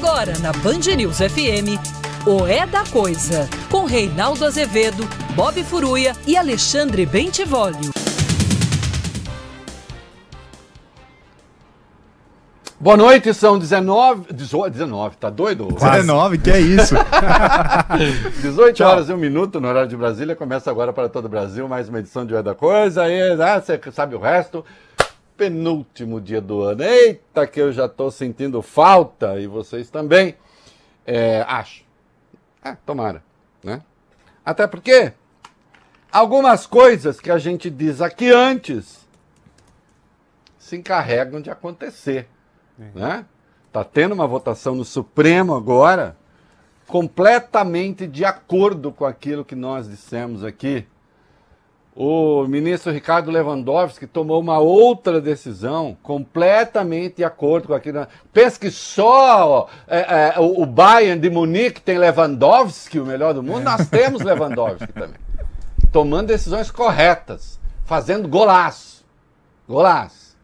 Agora na Band News FM, o É da Coisa, com Reinaldo Azevedo, Bob Furuia e Alexandre Bentivolio. Boa noite, são 19. 19, tá doido? 19, que é isso? 18 Tchau. horas e um minuto no horário de Brasília. Começa agora para todo o Brasil mais uma edição de É da Coisa. Aí, né, você sabe o resto. Penúltimo dia do ano. Eita, que eu já estou sentindo falta e vocês também. É, acho. É, tomara, né? Até porque algumas coisas que a gente diz aqui antes se encarregam de acontecer. Né? Tá tendo uma votação no Supremo agora, completamente de acordo com aquilo que nós dissemos aqui. O ministro Ricardo Lewandowski tomou uma outra decisão, completamente de acordo com aquilo. Pensa que só é, é, o Bayern de Munique tem Lewandowski, o melhor do mundo? Nós temos Lewandowski também. Tomando decisões corretas, fazendo golaço. Golaço.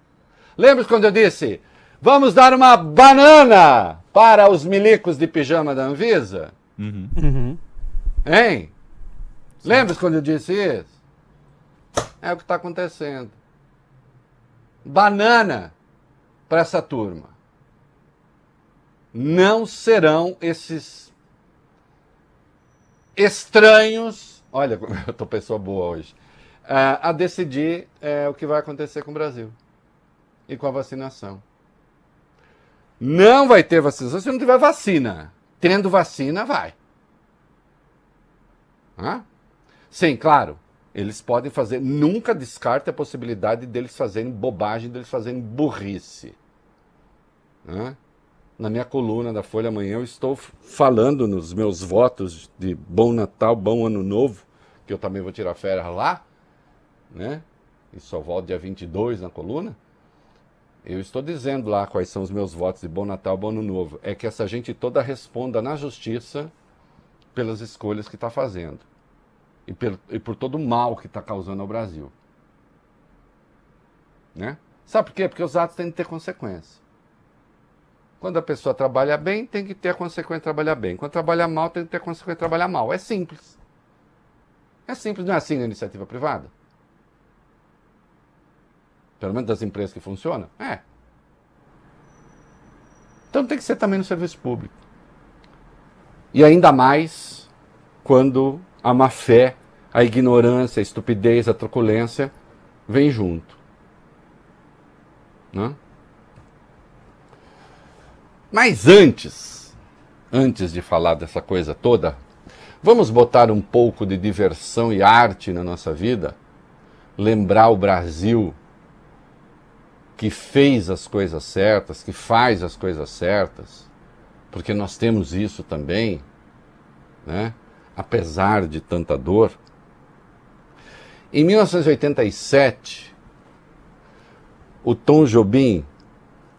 Lembra quando eu disse Vamos dar uma banana para os milicos de pijama da Anvisa? Uhum. Uhum. Hein? Lembra quando eu disse isso? É o que está acontecendo. Banana para essa turma. Não serão esses estranhos. Olha, eu estou pessoa boa hoje. Uh, a decidir uh, o que vai acontecer com o Brasil e com a vacinação. Não vai ter vacinação se não tiver vacina. Tendo vacina, vai. Hã? Sim, claro. Eles podem fazer. Nunca descarte a possibilidade deles fazerem bobagem, deles fazerem burrice. Hã? Na minha coluna da Folha Amanhã, eu estou falando nos meus votos de bom Natal, bom Ano Novo, que eu também vou tirar férias lá, né? E só volto dia 22 na coluna. Eu estou dizendo lá quais são os meus votos de Bom Natal, Bom Ano Novo. É que essa gente toda responda na justiça pelas escolhas que está fazendo e, per, e, por todo o mal que está causando ao Brasil. Né? Sabe por quê? Porque os atos têm que ter consequência. Quando a pessoa trabalha bem, tem que ter a consequência de trabalhar bem. Quando trabalha mal, tem que ter a consequência de trabalhar mal. É simples. É simples, não é assim na iniciativa privada? Pelo menos das empresas que funcionam? É. Então tem que ser também no serviço público. E ainda mais quando a má fé, a ignorância, a estupidez, a truculência vem junto. Né? Mas antes, antes de falar dessa coisa toda, vamos botar um pouco de diversão e arte na nossa vida? Lembrar o Brasil que fez as coisas certas, que faz as coisas certas, porque nós temos isso também, né? Apesar de tanta dor. Em 1987, o Tom Jobim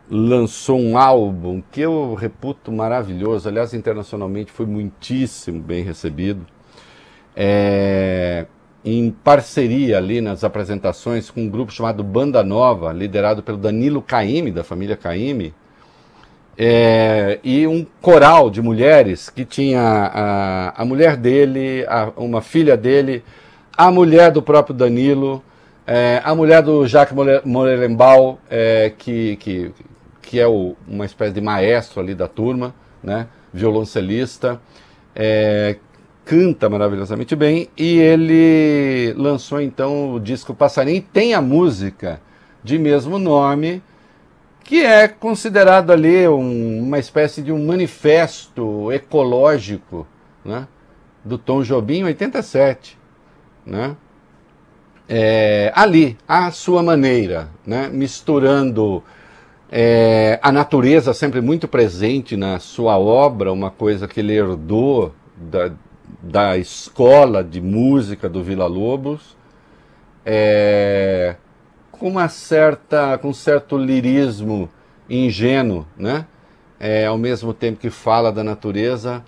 lançou um álbum que eu reputo maravilhoso, aliás, internacionalmente foi muitíssimo bem recebido. É, em parceria ali nas apresentações com um grupo chamado Banda Nova, liderado pelo Danilo Caime, da família Caime, é, e um coral de mulheres que tinha a, a mulher dele, a, uma filha dele, a mulher do próprio Danilo, é, a mulher do Jacques Morelenbaum, é, que, que, que é o, uma espécie de maestro ali da turma, né, violoncelista, é, canta maravilhosamente bem e ele lançou então o disco Passarinho tem a música de mesmo nome que é considerado ali um, uma espécie de um manifesto ecológico né, do Tom Jobim 87 né, é, ali à sua maneira né, misturando é, a natureza sempre muito presente na sua obra uma coisa que ele herdou da, da escola de música do Vila Lobos, é, com uma certa, com um certo lirismo ingênuo, né? É, ao mesmo tempo que fala da natureza,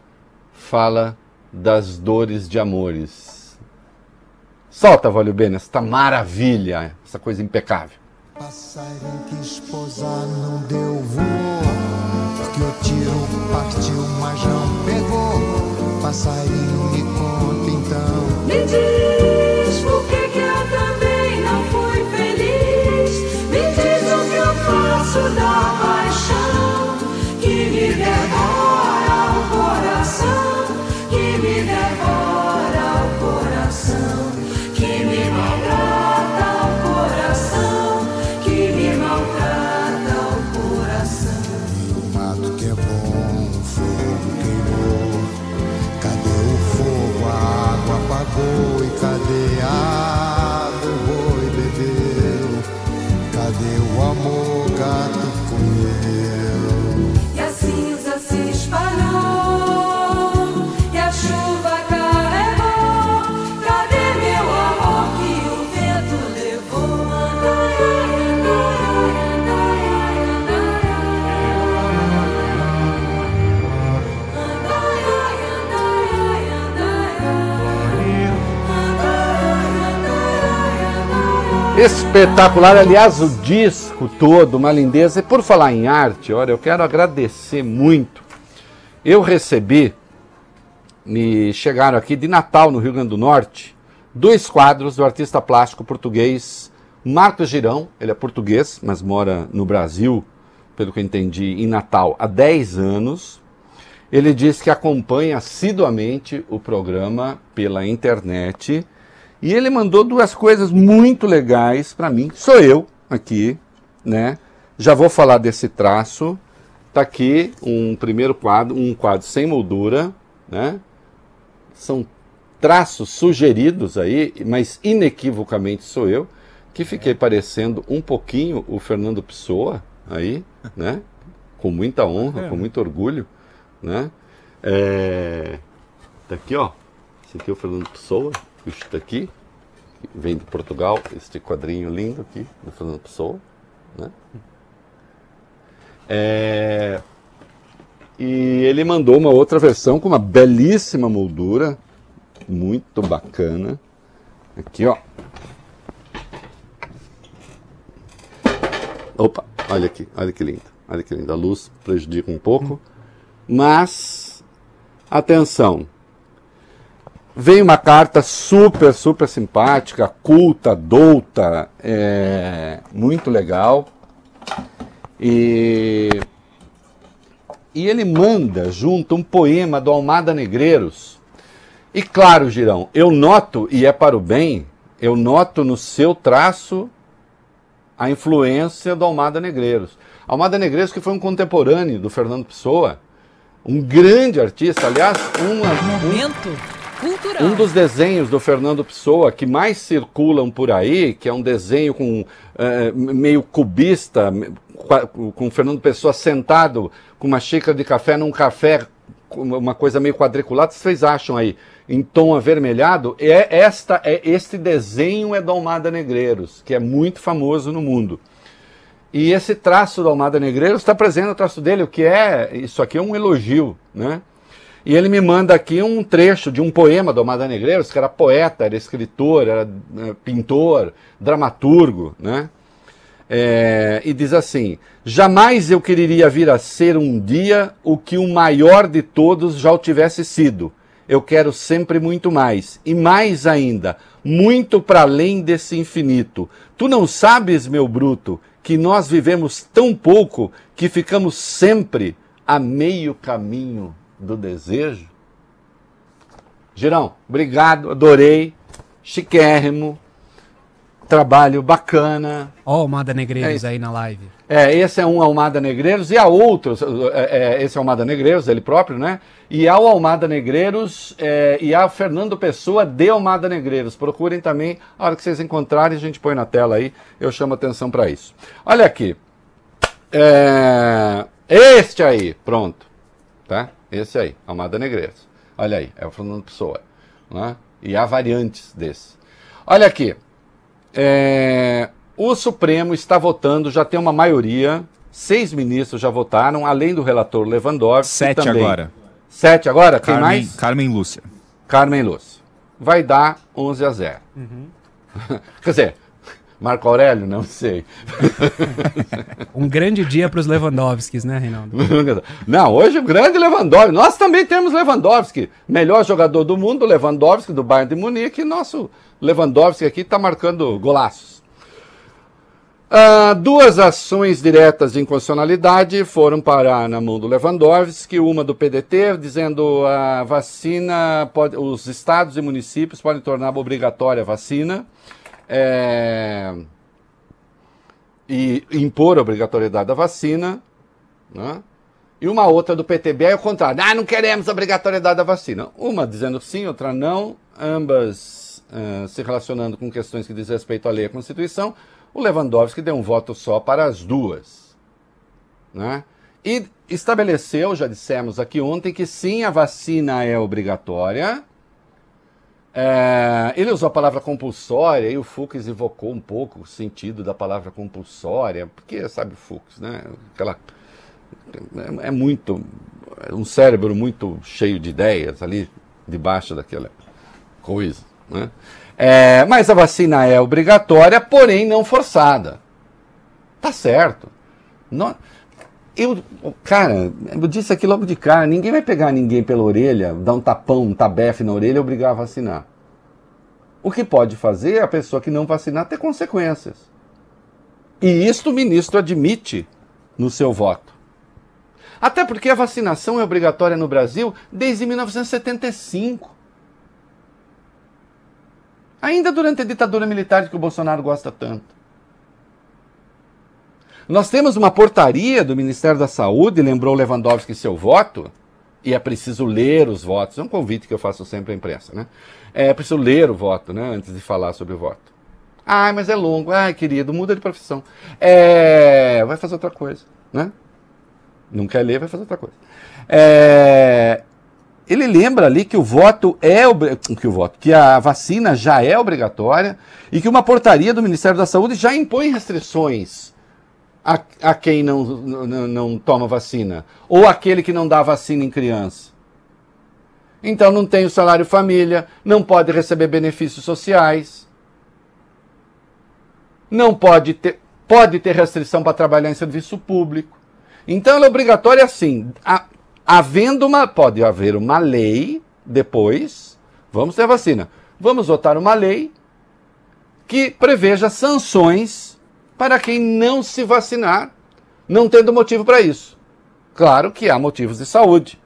fala das dores de amores. Solta, Valio Bene, esta maravilha, essa coisa impecável. Passarinho que esposa não deu voo, porque o tiro partiu, mas não pegou. Passarinho me conta então. Mentira. Espetacular, aliás, o disco todo, uma lindeza. E por falar em arte, olha, eu quero agradecer muito. Eu recebi, me chegaram aqui de Natal, no Rio Grande do Norte, dois quadros do artista plástico português Marcos Girão. Ele é português, mas mora no Brasil, pelo que eu entendi, em Natal há 10 anos. Ele diz que acompanha assiduamente o programa pela internet e ele mandou duas coisas muito legais para mim. Sou eu aqui, né? Já vou falar desse traço. Tá aqui um primeiro quadro, um quadro sem moldura, né? São traços sugeridos aí, mas inequivocamente sou eu, que fiquei parecendo um pouquinho o Fernando Pessoa aí, né? Com muita honra, com muito orgulho, né? É... Tá aqui, ó. Esse aqui é o Fernando Pessoa está aqui, vem de Portugal, este quadrinho lindo aqui, do Fernando Pessoa. Né? É, e ele mandou uma outra versão com uma belíssima moldura, muito bacana. Aqui, ó. Opa, olha aqui, olha que lindo. Olha que lindo. A luz prejudica um pouco. Mas, atenção, Vem uma carta super, super simpática, culta, douta, é, muito legal. E, e ele manda junto um poema do Almada Negreiros. E claro, Girão, eu noto, e é para o bem, eu noto no seu traço a influência do Almada Negreiros. Almada Negreiros que foi um contemporâneo do Fernando Pessoa, um grande artista, aliás, uma, Momento. Um, Cultural. Um dos desenhos do Fernando Pessoa que mais circulam por aí, que é um desenho com é, meio cubista, com o Fernando Pessoa sentado com uma xícara de café num café, uma coisa meio quadriculada, vocês acham aí, em tom avermelhado, é esta é este desenho é do Almada Negreiros, que é muito famoso no mundo. E esse traço do Almada Negreiros está presente no traço dele, o que é, isso aqui é um elogio, né? E ele me manda aqui um trecho de um poema do Amada Negreiros, que era poeta, era escritor, era né, pintor, dramaturgo, né? É, e diz assim: Jamais eu quereria vir a ser um dia o que o maior de todos já o tivesse sido. Eu quero sempre muito mais, e mais ainda, muito para além desse infinito. Tu não sabes, meu bruto, que nós vivemos tão pouco que ficamos sempre a meio caminho do desejo. Girão, obrigado, adorei, chiquérrimo, trabalho bacana. Ó, oh, Almada Negreiros é, aí na live. É, esse é um Almada Negreiros e há outros, é, é, esse é Almada Negreiros, ele próprio, né? E há o Almada Negreiros é, e há Fernando Pessoa de Almada Negreiros. Procurem também, a hora que vocês encontrarem, a gente põe na tela aí, eu chamo atenção para isso. Olha aqui, é, este aí, pronto, tá? Esse aí, Almada Negreiros. Olha aí, é o Fernando Pessoa. Né? E há variantes desse. Olha aqui. É, o Supremo está votando, já tem uma maioria, seis ministros já votaram, além do relator Lewandowski. Sete também. agora. Sete agora? Quem Carmen, mais? Carmen Lúcia. Carmen Lúcia. Vai dar 11 a 0. Uhum. Quer dizer, Marco Aurélio? Não sei. um grande dia para os Lewandowskis, né, Reinaldo? Não, hoje o grande Lewandowski. Nós também temos Lewandowski. Melhor jogador do mundo, Lewandowski, do Bayern de Munique. E nosso Lewandowski aqui está marcando golaços. Ah, duas ações diretas de inconstitucionalidade foram parar na mão do Lewandowski, uma do PDT, dizendo a vacina, pode, os estados e municípios podem tornar obrigatória a vacina é, e impor a obrigatoriedade da vacina, né? e uma outra do PTB é o contrário. Ah, não queremos a obrigatoriedade da vacina. Uma dizendo sim, outra não, ambas uh, se relacionando com questões que diz respeito à lei e à Constituição. O Lewandowski deu um voto só para as duas. Né? E estabeleceu, já dissemos aqui ontem, que sim, a vacina é obrigatória, é, ele usou a palavra compulsória e o Fux evocou um pouco o sentido da palavra compulsória, porque sabe o Fux, né? Aquela, é, é muito. É um cérebro muito cheio de ideias ali debaixo daquela coisa. Né? É, mas a vacina é obrigatória, porém não forçada. Tá certo. Não, eu, cara, eu disse aqui logo de cara, ninguém vai pegar ninguém pela orelha, dar um tapão, um tabefe na orelha e obrigar a vacinar. O que pode fazer é a pessoa que não vacinar ter consequências. E isto o ministro admite no seu voto. Até porque a vacinação é obrigatória no Brasil desde 1975. Ainda durante a ditadura militar que o Bolsonaro gosta tanto. Nós temos uma portaria do Ministério da Saúde, lembrou Lewandowski seu voto, e é preciso ler os votos. É um convite que eu faço sempre à imprensa, né? É preciso ler o voto, né? Antes de falar sobre o voto. Ah, mas é longo. Ai, querido, muda de profissão. É, vai fazer outra coisa, né? Não quer ler, vai fazer outra coisa. É, ele lembra ali que o voto é que o voto, que a vacina já é obrigatória e que uma portaria do Ministério da Saúde já impõe restrições a, a quem não, não, não toma vacina, ou aquele que não dá vacina em criança. Então não tem o salário família, não pode receber benefícios sociais, não pode ter, pode ter restrição para trabalhar em serviço público. Então ela é obrigatória assim, havendo uma, pode haver uma lei depois, vamos ter vacina, vamos votar uma lei que preveja sanções para quem não se vacinar, não tendo motivo para isso. Claro que há motivos de saúde.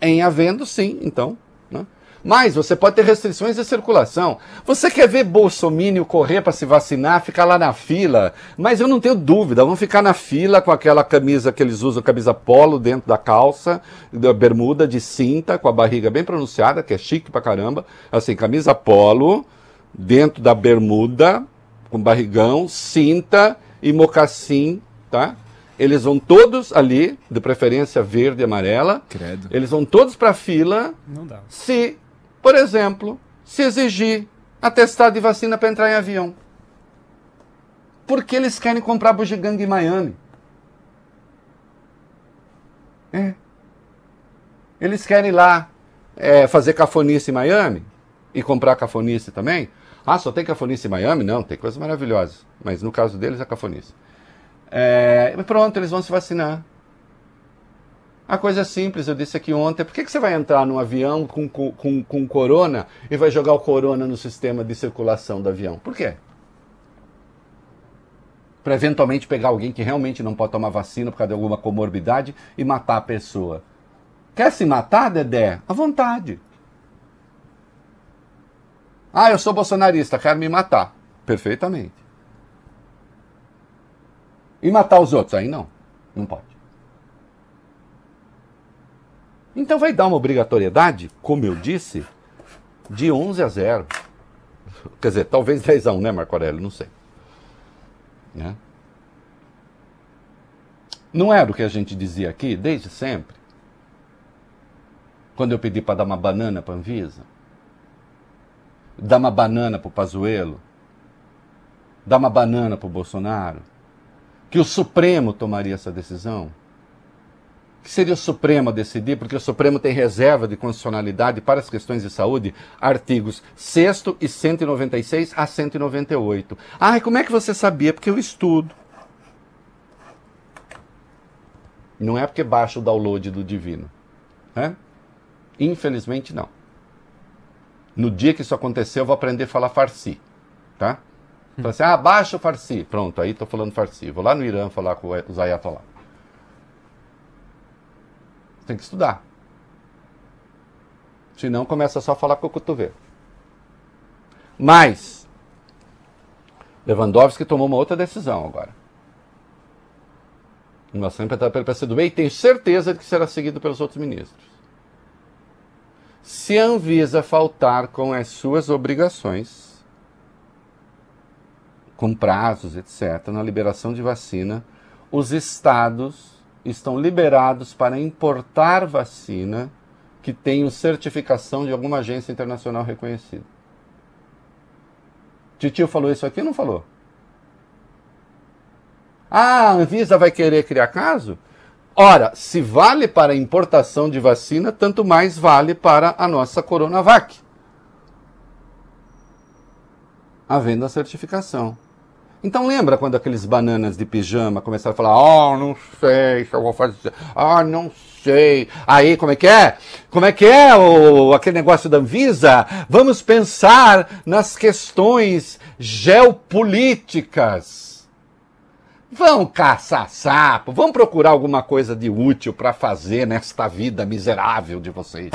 Em havendo, sim, então. Né? Mas você pode ter restrições de circulação. Você quer ver Bolsonaro correr para se vacinar, ficar lá na fila? Mas eu não tenho dúvida, vão ficar na fila com aquela camisa que eles usam, camisa polo dentro da calça, da bermuda de cinta, com a barriga bem pronunciada, que é chique pra caramba. Assim, camisa polo, dentro da bermuda, com barrigão, cinta e mocassim, tá? Eles vão todos ali, de preferência verde e amarela. Credo. Eles vão todos para a fila. Não dá. Se, por exemplo, se exigir atestado de vacina para entrar em avião. Porque eles querem comprar bugiganga em Miami. É. Eles querem ir lá é, fazer cafonice em Miami e comprar cafonice também. Ah, só tem cafonice em Miami? Não, tem coisas maravilhosas. Mas no caso deles é cafonice. É, pronto, eles vão se vacinar. A coisa é simples, eu disse aqui ontem. Por que, que você vai entrar num avião com, com, com corona e vai jogar o corona no sistema de circulação do avião? Por quê? Para eventualmente pegar alguém que realmente não pode tomar vacina por causa de alguma comorbidade e matar a pessoa. Quer se matar, Dedé? À vontade. Ah, eu sou bolsonarista, quero me matar. Perfeitamente. E matar os outros? Aí não. Não pode. Então vai dar uma obrigatoriedade, como eu disse, de 11 a 0. Quer dizer, talvez 10 a 1, né, Marco Aurélio? Não sei. Né? Não era o que a gente dizia aqui desde sempre? Quando eu pedi para dar uma banana para Anvisa? Dar uma banana para o Pazuello? Dar uma banana para o Bolsonaro? Que o Supremo tomaria essa decisão? Que seria o Supremo a decidir, porque o Supremo tem reserva de constitucionalidade para as questões de saúde, artigos 6 e 196 a 198. Ah, e como é que você sabia? Porque eu estudo. Não é porque baixa o download do divino. Né? Infelizmente não. No dia que isso acontecer, eu vou aprender a falar farsi. Tá? Fala assim, ah, baixa o farsi. Pronto, aí estou falando farsi. Vou lá no Irã falar com os ayatollah. Tem que estudar. Senão começa só a falar com o cotovelo. Mas, Lewandowski tomou uma outra decisão agora. Uma ação implementada pelo PCdoB e tenho certeza de que será seguido pelos outros ministros. Se a Anvisa faltar com as suas obrigações, com prazos, etc., na liberação de vacina, os estados estão liberados para importar vacina que tenha certificação de alguma agência internacional reconhecida. Titio falou isso aqui ou não falou? Ah, a Anvisa vai querer criar caso? Ora, se vale para a importação de vacina, tanto mais vale para a nossa Coronavac. havendo a certificação. Então lembra quando aqueles bananas de pijama começaram a falar, oh, não sei se eu vou fazer, ah, não sei. Aí, como é que é? Como é que é o, aquele negócio da Anvisa? Vamos pensar nas questões geopolíticas. Vão caçar sapo, vão procurar alguma coisa de útil para fazer nesta vida miserável de vocês.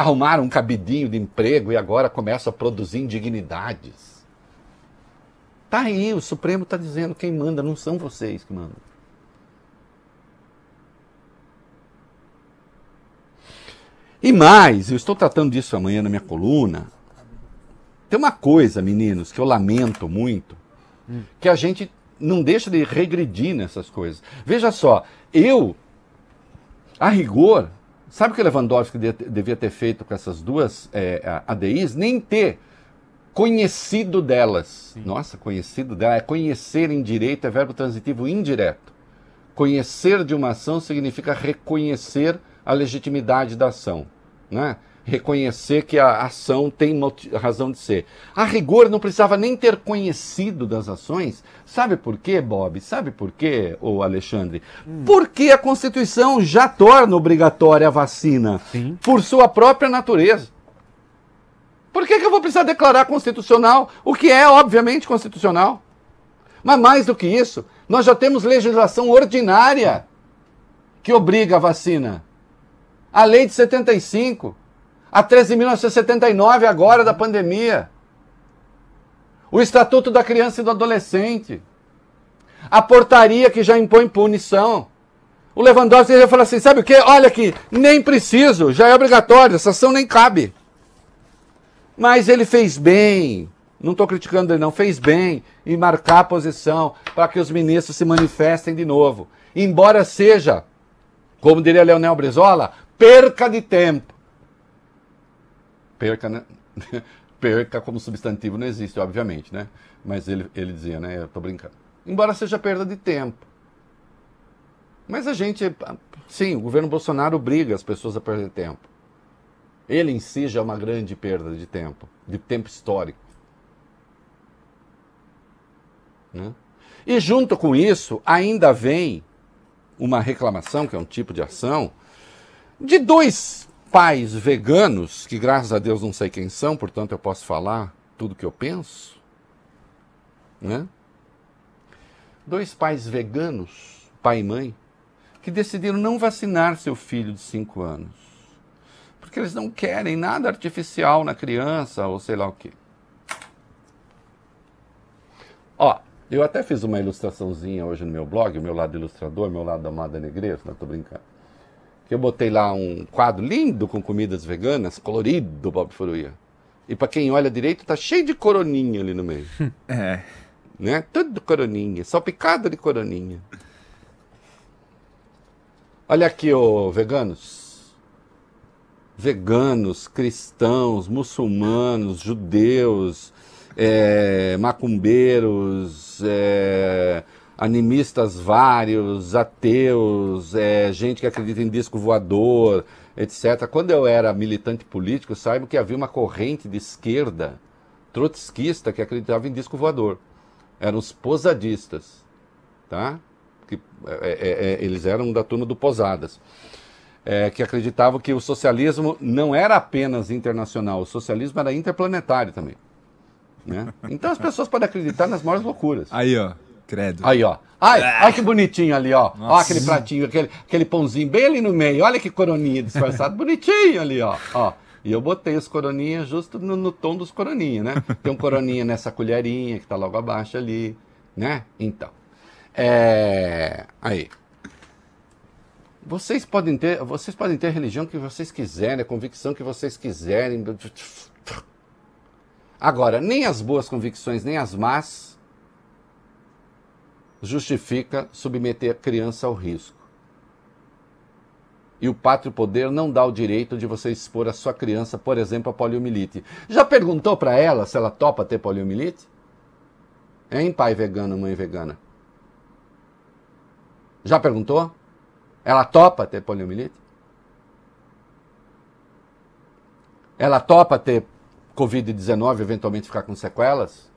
arrumaram um cabidinho de emprego e agora começam a produzir indignidades. Tá aí, o Supremo está dizendo quem manda, não são vocês que mandam. E mais, eu estou tratando disso amanhã na minha coluna. Tem uma coisa, meninos, que eu lamento muito, hum. que a gente não deixa de regredir nessas coisas. Veja só, eu, a rigor, Sabe o que Lewandowski devia ter feito com essas duas é, ADIs? Nem ter conhecido delas. Sim. Nossa, conhecido dela. É conhecer em direito, é verbo transitivo indireto. Conhecer de uma ação significa reconhecer a legitimidade da ação. Né? Reconhecer que a ação tem razão de ser. A rigor não precisava nem ter conhecido das ações. Sabe por quê, Bob? Sabe por quê, o Alexandre? Hum. Porque a Constituição já torna obrigatória a vacina Sim. por sua própria natureza. Por que, que eu vou precisar declarar constitucional o que é, obviamente, constitucional? Mas mais do que isso, nós já temos legislação ordinária que obriga a vacina. A lei de 75 a 13.979 agora da pandemia. O Estatuto da Criança e do Adolescente. A portaria que já impõe punição. O Lewandowski já fala assim: sabe o que? Olha aqui, nem preciso, já é obrigatório, essa ação nem cabe. Mas ele fez bem, não estou criticando ele, não, fez bem em marcar a posição para que os ministros se manifestem de novo. Embora seja, como diria Leonel Brizola, perca de tempo. Perca, né? perca como substantivo não existe, obviamente, né? Mas ele, ele dizia, né? Eu tô brincando. Embora seja perda de tempo. Mas a gente, sim, o governo Bolsonaro obriga as pessoas a perder tempo. Ele em si já é uma grande perda de tempo, de tempo histórico. Né? E junto com isso, ainda vem uma reclamação, que é um tipo de ação, de dois pais veganos, que graças a Deus não sei quem são, portanto eu posso falar tudo que eu penso, né? Dois pais veganos, pai e mãe, que decidiram não vacinar seu filho de 5 anos. Porque eles não querem nada artificial na criança ou sei lá o quê. Ó, eu até fiz uma ilustraçãozinha hoje no meu blog, o meu lado ilustrador, meu lado amada negreira, não tô brincando que eu botei lá um quadro lindo com comidas veganas, colorido, Bob Furuia. E para quem olha direito, tá cheio de coroninha ali no meio. É. Né? Tudo coroninha, só picada de coroninha. Olha aqui, ô veganos. Veganos, cristãos, muçulmanos, judeus, é, macumbeiros, é, animistas vários, ateus, é, gente que acredita em disco voador, etc. Quando eu era militante político, saiba que havia uma corrente de esquerda trotskista que acreditava em disco voador. Eram os posadistas, tá? Que, é, é, é eles eram da turma do Posadas. É, que acreditavam que o socialismo não era apenas internacional, o socialismo era interplanetário também. Né? Então as pessoas podem acreditar nas maiores loucuras. Aí, ó. Credo. Aí, ó. Ai, ah. olha que bonitinho ali, ó. Nossa. Ó aquele pratinho, aquele, aquele pãozinho bem ali no meio. Olha que coroninha disfarçado, bonitinho ali, ó. ó. E eu botei os coroninhas justo no, no, tom dos coroninhas, né? Tem um coroninha nessa colherinha que tá logo abaixo ali, né? Então. É... Aí. Vocês podem ter, vocês podem ter a religião que vocês quiserem, a convicção que vocês quiserem. Agora, nem as boas convicções, nem as más justifica submeter a criança ao risco. E o pátrio poder não dá o direito de você expor a sua criança, por exemplo, a poliomielite. Já perguntou para ela se ela topa ter poliomielite? Hein, pai vegano, mãe vegana? Já perguntou? Ela topa ter poliomielite? Ela topa ter Covid-19 eventualmente ficar com sequelas?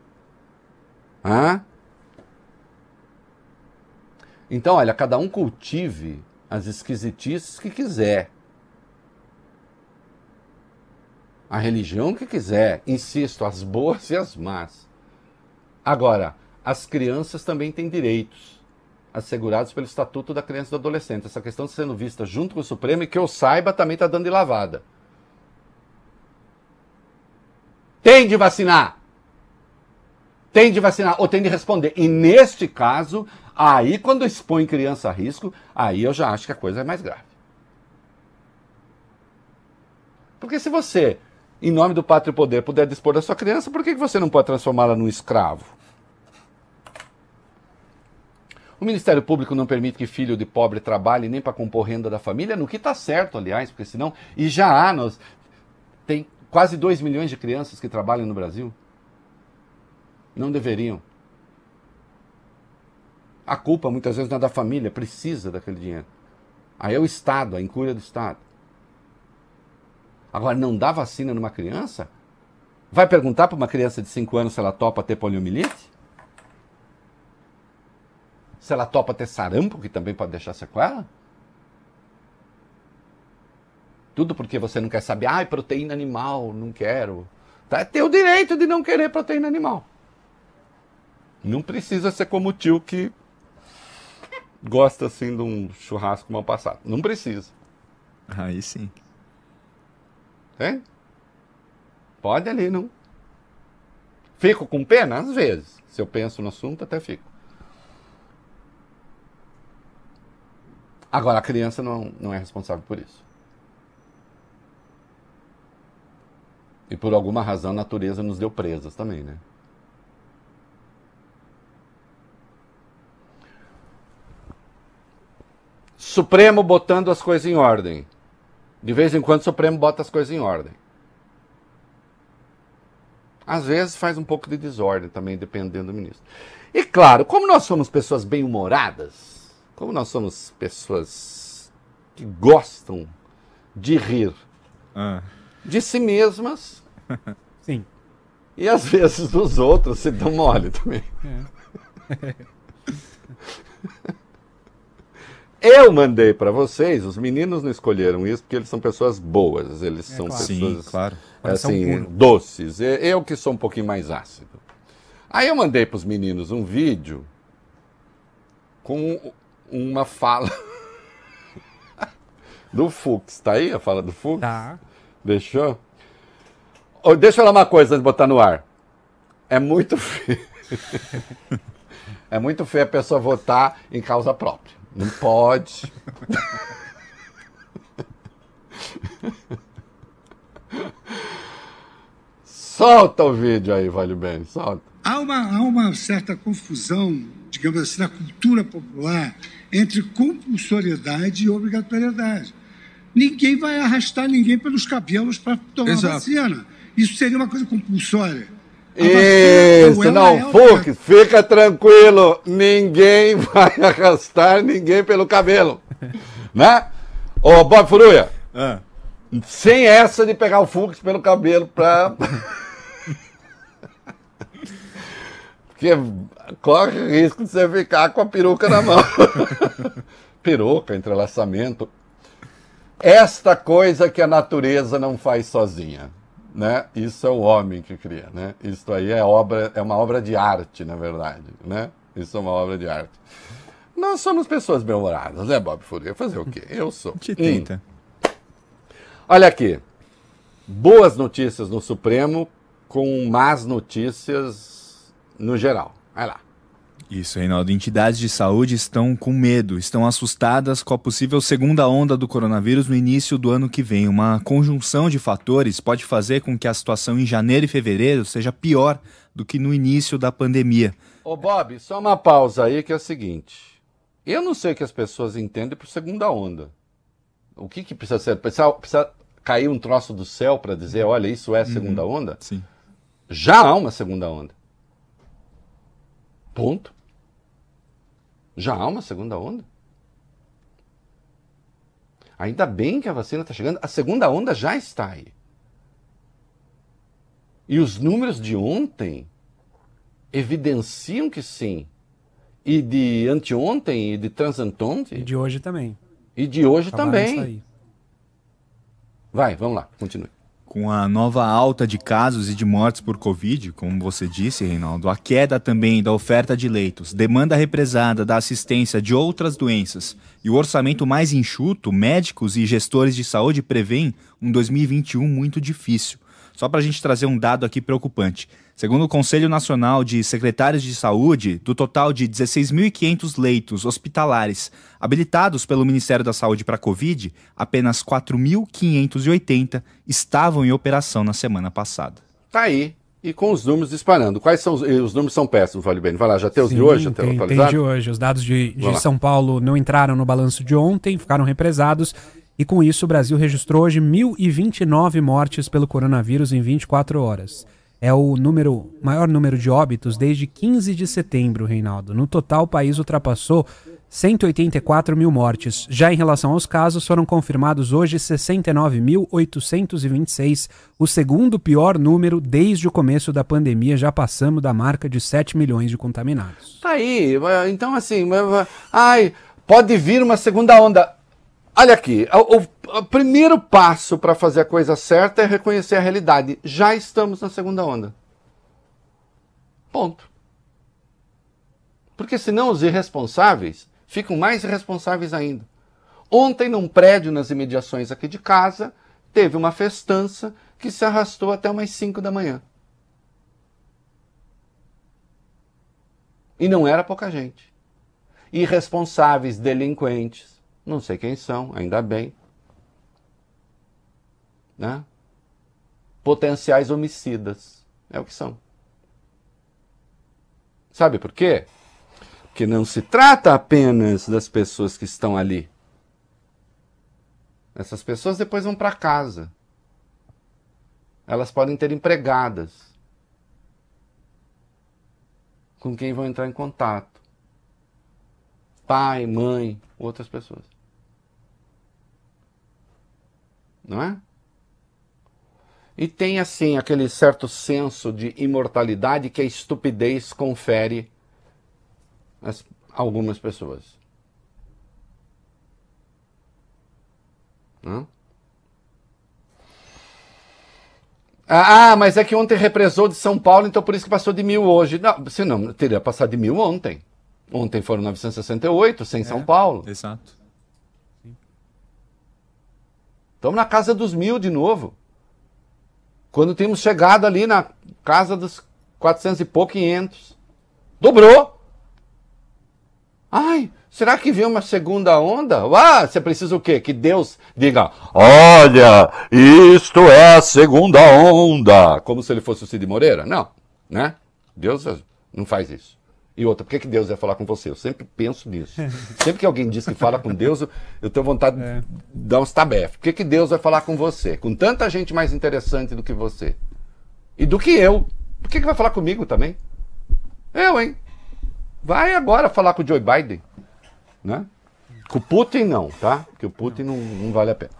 Hã? Então, olha, cada um cultive as esquisitices que quiser. A religião que quiser. Insisto, as boas e as más. Agora, as crianças também têm direitos assegurados pelo Estatuto da Criança e do Adolescente. Essa questão está sendo vista junto com o Supremo e que eu saiba também está dando de lavada. Tem de vacinar. Tem de vacinar ou tem de responder. E neste caso, aí quando expõe criança a risco, aí eu já acho que a coisa é mais grave. Porque se você, em nome do pátrio poder, puder dispor da sua criança, por que você não pode transformá-la num escravo? O Ministério Público não permite que filho de pobre trabalhe nem para compor renda da família, no que está certo, aliás, porque senão. E já há, nós, tem quase 2 milhões de crianças que trabalham no Brasil. Não deveriam. A culpa muitas vezes não é da família, precisa daquele dinheiro. Aí é o Estado, a incúria do Estado. Agora, não dá vacina numa criança? Vai perguntar para uma criança de 5 anos se ela topa ter poliomielite? Se ela topa ter sarampo, que também pode deixar sequela? Tudo porque você não quer saber, ah, proteína animal, não quero. Tá? É teu direito de não querer proteína animal. Não precisa ser como o tio que gosta assim de um churrasco mal passado. Não precisa. Aí sim. Hein? Pode ali, não. Fico com pena? Às vezes. Se eu penso no assunto, até fico. Agora, a criança não, não é responsável por isso. E por alguma razão a natureza nos deu presas também, né? Supremo botando as coisas em ordem. De vez em quando o Supremo bota as coisas em ordem. Às vezes faz um pouco de desordem também, dependendo do ministro. E claro, como nós somos pessoas bem-humoradas, como nós somos pessoas que gostam de rir ah. de si mesmas. Sim. E às vezes dos outros se dão mole também. É. Eu mandei para vocês, os meninos não escolheram isso porque eles são pessoas boas, eles é, são claro. pessoas Sim, claro. assim, doces. Eu que sou um pouquinho mais ácido. Aí eu mandei para os meninos um vídeo com uma fala do Fux. Tá aí a fala do Fux? Tá. Deixou? Oh, deixa eu falar uma coisa antes de botar no ar. É muito feio. é muito feio a pessoa votar em causa própria. Não pode. solta o vídeo aí, Vale Bem, solta. Há uma, há uma certa confusão, digamos assim, na cultura popular entre compulsoriedade e obrigatoriedade. Ninguém vai arrastar ninguém pelos cabelos para tomar Exato. vacina. Isso seria uma coisa compulsória. Isso, não, é Fux, fica tranquilo, ninguém vai arrastar ninguém pelo cabelo, né? Ô, Bob Furuia, ah. sem essa de pegar o Fux pelo cabelo pra... Porque corre o risco de você ficar com a peruca na mão. peruca, entrelaçamento. Esta coisa que a natureza não faz sozinha. Né? Isso é o homem que cria, né? Isso aí é obra, é uma obra de arte, na verdade, né? Isso é uma obra de arte. Nós somos pessoas bem-humoradas, né, Bob Furia? Fazer o quê? Eu sou. Te tenta. Hum. Olha aqui. Boas notícias no Supremo com más notícias no geral. Vai lá. Isso, Reinaldo. Entidades de saúde estão com medo, estão assustadas com a possível segunda onda do coronavírus no início do ano que vem. Uma conjunção de fatores pode fazer com que a situação em janeiro e fevereiro seja pior do que no início da pandemia. Ô Bob, só uma pausa aí que é o seguinte. Eu não sei o que as pessoas entendem por segunda onda. O que, que precisa ser? Precisa, precisa cair um troço do céu para dizer, olha, isso é segunda uhum. onda? Sim. Já há uma segunda onda. Ponto. Já há uma segunda onda. Ainda bem que a vacina está chegando. A segunda onda já está aí. E os números de ontem evidenciam que sim. E de anteontem e de transanteontem. E de hoje também. E de hoje Acabaram também. Vai, vamos lá, continue. Com a nova alta de casos e de mortes por Covid, como você disse, Reinaldo, a queda também da oferta de leitos, demanda represada da assistência de outras doenças e o orçamento mais enxuto, médicos e gestores de saúde prevêem um 2021 muito difícil. Só para a gente trazer um dado aqui preocupante. Segundo o Conselho Nacional de Secretários de Saúde, do total de 16.500 leitos hospitalares habilitados pelo Ministério da Saúde para a Covid, apenas 4.580 estavam em operação na semana passada. Tá aí. E com os números disparando. Quais são os, e os números são péssimos, vale bem. Vai lá, já tem os de Sim, hoje, já tem, tem, tem de hoje. Os dados de, de. São Paulo não entraram no balanço de ontem, ficaram represados. E com isso, o Brasil registrou hoje 1.029 mortes pelo coronavírus em 24 horas. É o número, maior número de óbitos desde 15 de setembro, Reinaldo. No total, o país ultrapassou 184 mil mortes. Já em relação aos casos, foram confirmados hoje 69.826, o segundo pior número desde o começo da pandemia. Já passamos da marca de 7 milhões de contaminados. Tá aí. Então, assim, ai, pode vir uma segunda onda. Olha aqui, o, o- primeiro passo para fazer a coisa certa é reconhecer a realidade. Já estamos na segunda onda. Ponto. Porque senão os irresponsáveis ficam mais irresponsáveis ainda. Ontem, num prédio nas imediações aqui de casa, teve uma festança que se arrastou até umas 5 da manhã. E não era pouca gente. Irresponsáveis, delinquentes, não sei quem são, ainda bem. Né? Potenciais homicidas, é o que são. Sabe por quê? Porque não se trata apenas das pessoas que estão ali. Essas pessoas depois vão para casa. Elas podem ter empregadas com quem vão entrar em contato. Pai, mãe, outras pessoas. Não é? E tem assim aquele certo senso de imortalidade que a estupidez confere a algumas pessoas. Hã? Ah, mas é que ontem represou de São Paulo, então por isso que passou de mil hoje. Não, se não, teria passado de mil ontem. Ontem foram 968, sem São Paulo. Exato. Estamos na casa dos mil de novo. Quando tínhamos chegado ali na casa dos 400 e pouco, 500. Dobrou. Ai, será que vem uma segunda onda? Ah, você precisa o quê? Que Deus diga, olha, isto é a segunda onda. Como se ele fosse o Cid Moreira? Não, né? Deus não faz isso. E outra, por que, que Deus ia falar com você? Eu sempre penso nisso. Sempre que alguém diz que fala com Deus, eu, tenho vontade de dar uns tabefes. Por que, que Deus vai falar com você? Com tanta gente mais interessante do que você. E do que eu. Por que, que vai falar comigo também? Eu, hein? Vai agora falar com o Joe Biden. Né? Com o Putin não, tá? Porque o Putin não, não vale a pena.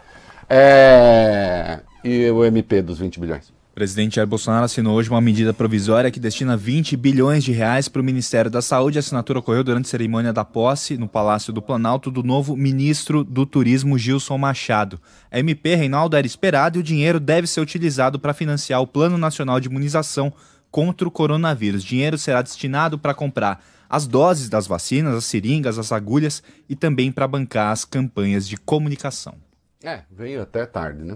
É... E o MP dos 20 bilhões? O presidente Jair Bolsonaro assinou hoje uma medida provisória que destina 20 bilhões de reais para o Ministério da Saúde. A assinatura ocorreu durante a cerimônia da posse no Palácio do Planalto do novo ministro do Turismo, Gilson Machado. A MP, Reinaldo, era esperada e o dinheiro deve ser utilizado para financiar o Plano Nacional de Imunização contra o coronavírus. Dinheiro será destinado para comprar as doses das vacinas, as seringas, as agulhas e também para bancar as campanhas de comunicação. É, veio até tarde, né?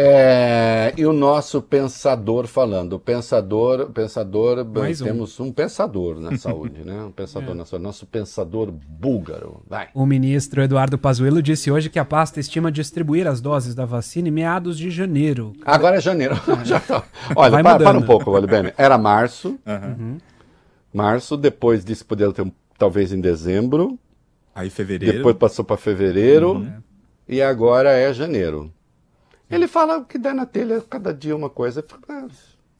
É, e o nosso pensador falando, o pensador, pensador, Mais um. temos um pensador na saúde, né? Um pensador na saúde, nosso pensador búlgaro, vai. O ministro Eduardo Pazuello disse hoje que a pasta estima distribuir as doses da vacina em meados de janeiro. Agora é janeiro. Já tá. Olha, Vai para, para um pouco, bem. Era março, março, depois disse que poderia ter um, talvez em dezembro, Aí fevereiro. depois passou para fevereiro e agora é janeiro. Ele fala o que der na telha, cada dia uma coisa.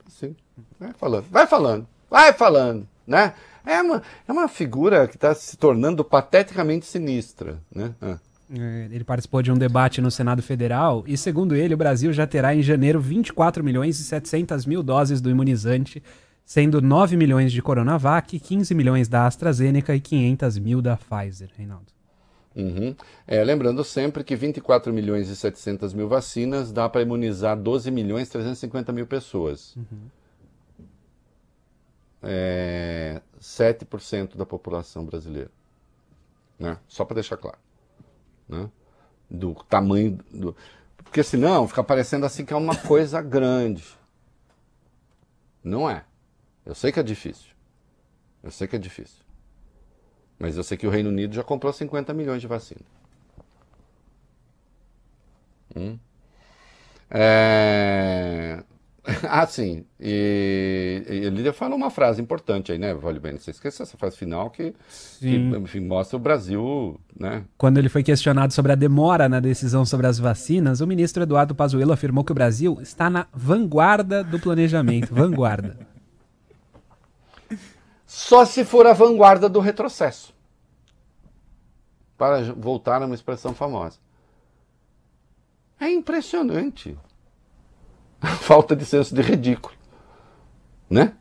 Assim, vai falando, vai falando, vai falando, né? É uma, é uma figura que está se tornando pateticamente sinistra, né? Ah. É, ele participou de um debate no Senado Federal e, segundo ele, o Brasil já terá em janeiro 24 milhões e 700 mil doses do imunizante, sendo 9 milhões de Coronavac, 15 milhões da AstraZeneca e 500 mil da Pfizer, Reinaldo. Uhum. É, lembrando sempre que 24 milhões e 700 mil vacinas dá para imunizar 12 milhões e 350 mil pessoas. Uhum. É, 7% da população brasileira. Né? Só para deixar claro. Né? Do tamanho. Do... Porque senão fica parecendo assim que é uma coisa grande. Não é. Eu sei que é difícil. Eu sei que é difícil. Mas eu sei que o Reino Unido já comprou 50 milhões de vacina. Hum? É... Ah, sim. E, e Lídia fala uma frase importante aí, né, Vale Bem? Você esqueceu essa frase final que, que enfim, mostra o Brasil, né? Quando ele foi questionado sobre a demora na decisão sobre as vacinas, o ministro Eduardo Pazuello afirmou que o Brasil está na vanguarda do planejamento. vanguarda. Só se for a vanguarda do retrocesso. Para voltar a uma expressão famosa. É impressionante a falta de senso de ridículo. Né?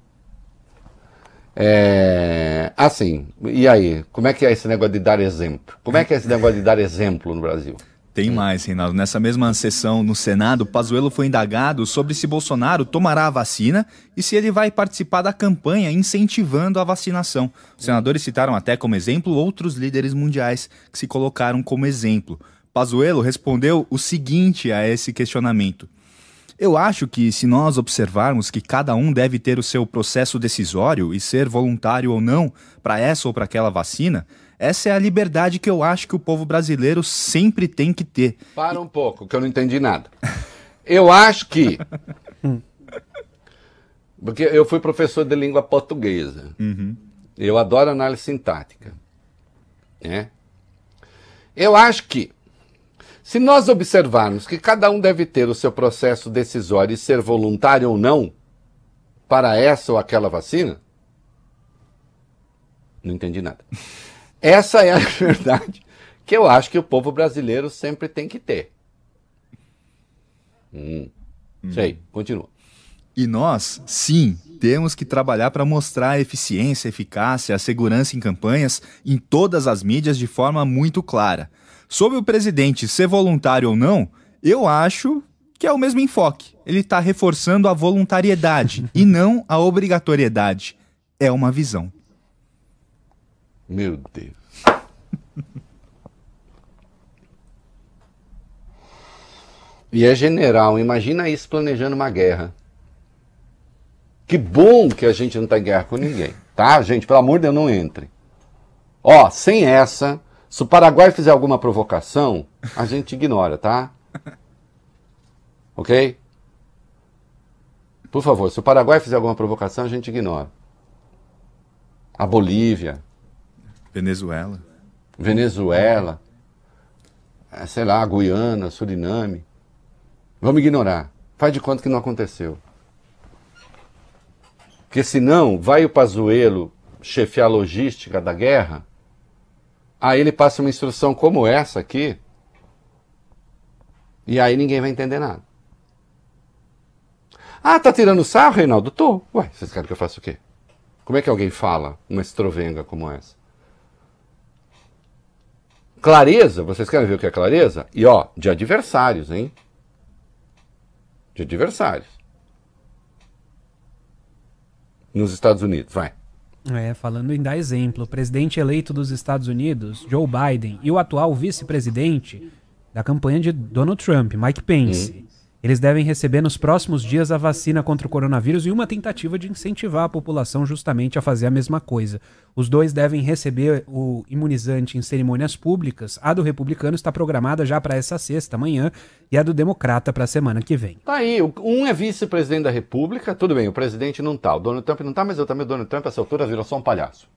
É, assim, e aí? Como é que é esse negócio de dar exemplo? Como é que é esse negócio de dar exemplo no Brasil? Tem mais, Reinaldo. Nessa mesma sessão no Senado, Pazuello foi indagado sobre se Bolsonaro tomará a vacina e se ele vai participar da campanha incentivando a vacinação. Os senadores citaram até como exemplo outros líderes mundiais que se colocaram como exemplo. Pazuello respondeu o seguinte a esse questionamento: eu acho que se nós observarmos que cada um deve ter o seu processo decisório e ser voluntário ou não para essa ou para aquela vacina, essa é a liberdade que eu acho que o povo brasileiro sempre tem que ter. Para um pouco, que eu não entendi nada. Eu acho que. Porque eu fui professor de língua portuguesa. Uhum. Eu adoro análise sintática. Né? Eu acho que se nós observarmos que cada um deve ter o seu processo decisório e ser voluntário ou não para essa ou aquela vacina, não entendi nada. Essa é a verdade que eu acho que o povo brasileiro sempre tem que ter. Hum. Hum. Sei, continua. E nós, sim, temos que trabalhar para mostrar a eficiência, a eficácia, a segurança em campanhas em todas as mídias de forma muito clara. Sobre o presidente ser voluntário ou não, eu acho que é o mesmo enfoque. Ele está reforçando a voluntariedade e não a obrigatoriedade. É uma visão. Meu Deus. e é general, imagina isso planejando uma guerra. Que bom que a gente não está em guerra com ninguém, tá? Gente, pelo amor de Deus, não entre. Ó, sem essa, se o Paraguai fizer alguma provocação, a gente ignora, tá? Ok? Por favor, se o Paraguai fizer alguma provocação, a gente ignora. A Bolívia. Venezuela. Venezuela. É, sei lá, Guiana, Suriname. Vamos ignorar. Faz de conta que não aconteceu. Porque senão vai o Pazuello chefiar a logística da guerra Aí ele passa uma instrução como essa aqui, e aí ninguém vai entender nada. Ah, tá tirando sarro, Reinaldo? Tô. Ué, vocês querem que eu faça o quê? Como é que alguém fala uma estrovenga como essa? Clareza, vocês querem ver o que é clareza? E ó, de adversários, hein? De adversários. Nos Estados Unidos, vai. É, falando em dar exemplo, o presidente eleito dos Estados Unidos, Joe Biden, e o atual vice-presidente da campanha de Donald Trump, Mike Pence. Hum. Eles devem receber nos próximos dias a vacina contra o coronavírus e uma tentativa de incentivar a população justamente a fazer a mesma coisa. Os dois devem receber o imunizante em cerimônias públicas. A do republicano está programada já para essa sexta manhã e a do democrata para a semana que vem. Tá aí, um é vice-presidente da república, tudo bem, o presidente não tá, o Donald Trump não tá, mas eu também o Donald Trump a essa altura virou só um palhaço.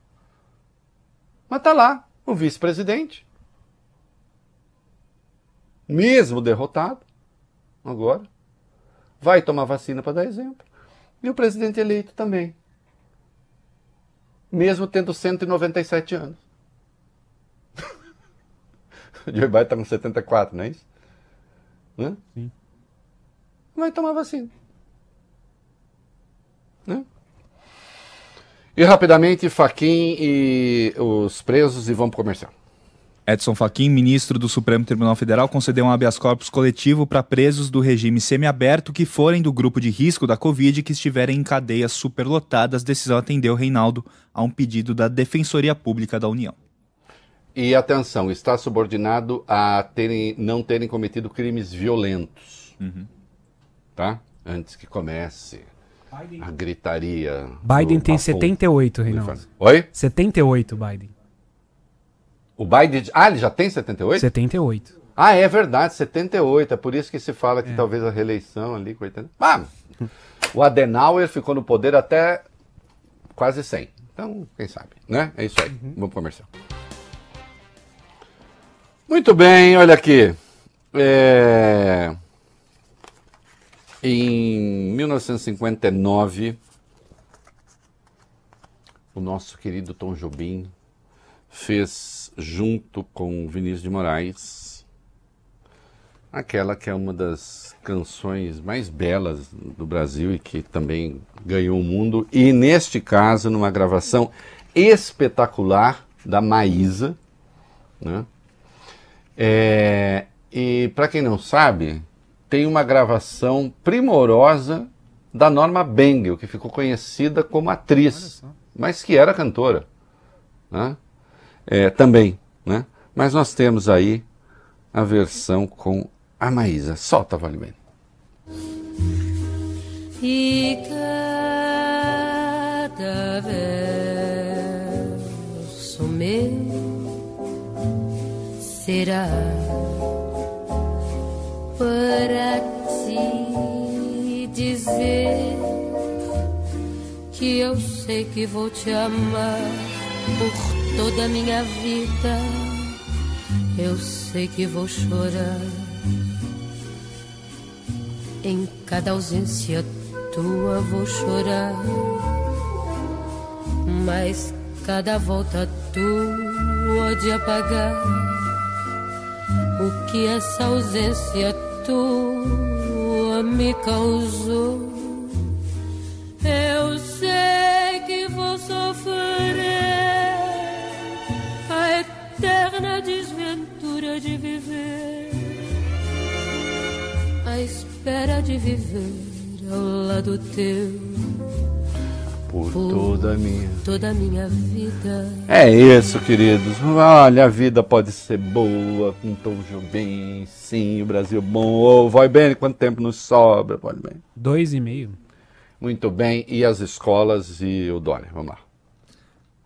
Mas tá lá, o vice-presidente. Mesmo derrotado agora, vai tomar vacina para dar exemplo. E o presidente eleito também. Mesmo tendo 197 anos. O Joe Biden está com 74, não é isso? Né? Sim. Vai tomar vacina. Né? E rapidamente, Faquin e os presos e vamos para o comercial. Edson Fachin, ministro do Supremo Tribunal Federal, concedeu um habeas corpus coletivo para presos do regime semiaberto que forem do grupo de risco da Covid e que estiverem em cadeias superlotadas. Decisão atendeu Reinaldo a um pedido da Defensoria Pública da União. E atenção, está subordinado a terem, não terem cometido crimes violentos. Uhum. Tá? Antes que comece Biden. a gritaria. Biden tem 78, Reinaldo. Oi? 78, Biden. O Biden. Ah, ele já tem 78? 78. Ah, é verdade, 78. É por isso que se fala que é. talvez a reeleição ali com 80. Ah, o Adenauer ficou no poder até quase 100. Então, quem sabe, né? É isso aí. Uhum. Vamos comercial. Muito bem, olha aqui. É... Em 1959, o nosso querido Tom Jobim fez, junto com Vinícius de Moraes, aquela que é uma das canções mais belas do Brasil e que também ganhou o mundo, e neste caso, numa gravação espetacular da Maísa. Né? É, e para quem não sabe, tem uma gravação primorosa da Norma Bengel, que ficou conhecida como atriz, mas que era cantora. Né? É, também. Né? Mas nós temos aí a versão com a Maísa. Solta, Vale Bem. E cada verso meu será para te dizer que eu sei que vou te amar por toda a minha vida. Eu sei que vou chorar em cada ausência tua vou chorar, mas cada volta tua de apagar o que essa ausência tua me causou. Eu de viver, a espera de viver ao lado teu por, toda a minha toda a minha vida. É isso, queridos. Olha, a vida pode ser boa com Tom Jobim, sim, o Brasil bom. Oh, vai bem, quanto tempo nos sobra, pode bem? Dois e meio. Muito bem, e as escolas e o Dória, vamos lá.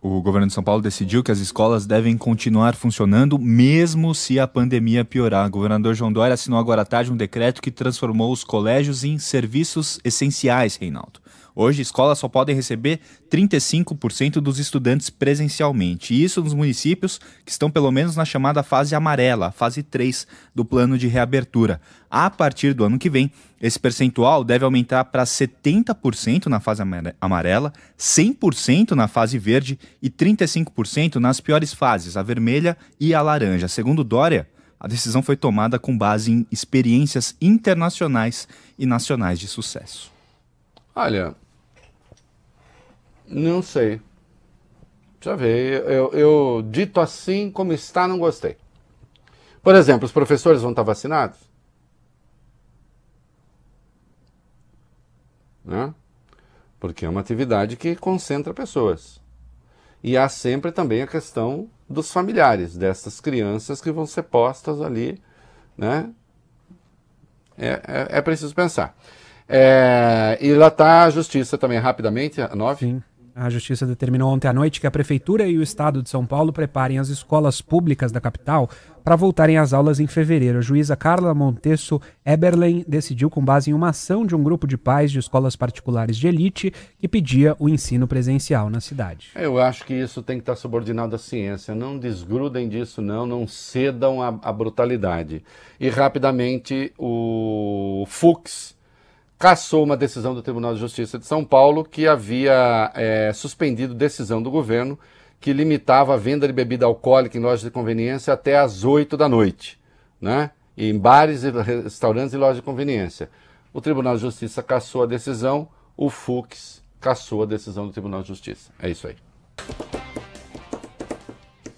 O governo de São Paulo decidiu que as escolas devem continuar funcionando mesmo se a pandemia piorar. O governador João Dória assinou agora à tarde um decreto que transformou os colégios em serviços essenciais, Reinaldo. Hoje, escolas só podem receber 35% dos estudantes presencialmente. E isso nos municípios que estão pelo menos na chamada fase amarela, fase 3 do plano de reabertura. A partir do ano que vem, esse percentual deve aumentar para 70% na fase amarela, 100% na fase verde e 35% nas piores fases, a vermelha e a laranja. Segundo Dória, a decisão foi tomada com base em experiências internacionais e nacionais de sucesso. Olha, não sei. Deixa eu ver. Eu, eu, dito assim como está, não gostei. Por exemplo, os professores vão estar vacinados? Né? Porque é uma atividade que concentra pessoas. E há sempre também a questão dos familiares dessas crianças que vão ser postas ali, né? É, é, é preciso pensar. É, e lá está a justiça também, rapidamente, a 9. Sim. A Justiça determinou ontem à noite que a Prefeitura e o Estado de São Paulo preparem as escolas públicas da capital para voltarem às aulas em fevereiro. A juíza Carla Montesso Eberlen decidiu com base em uma ação de um grupo de pais de escolas particulares de elite que pedia o ensino presencial na cidade. Eu acho que isso tem que estar subordinado à ciência. Não desgrudem disso, não, não cedam à, à brutalidade. E rapidamente o Fux cassou uma decisão do Tribunal de Justiça de São Paulo que havia é, suspendido decisão do governo que limitava a venda de bebida alcoólica em lojas de conveniência até às 8 da noite, né? em bares, restaurantes e lojas de conveniência. O Tribunal de Justiça cassou a decisão, o Fux cassou a decisão do Tribunal de Justiça. É isso aí.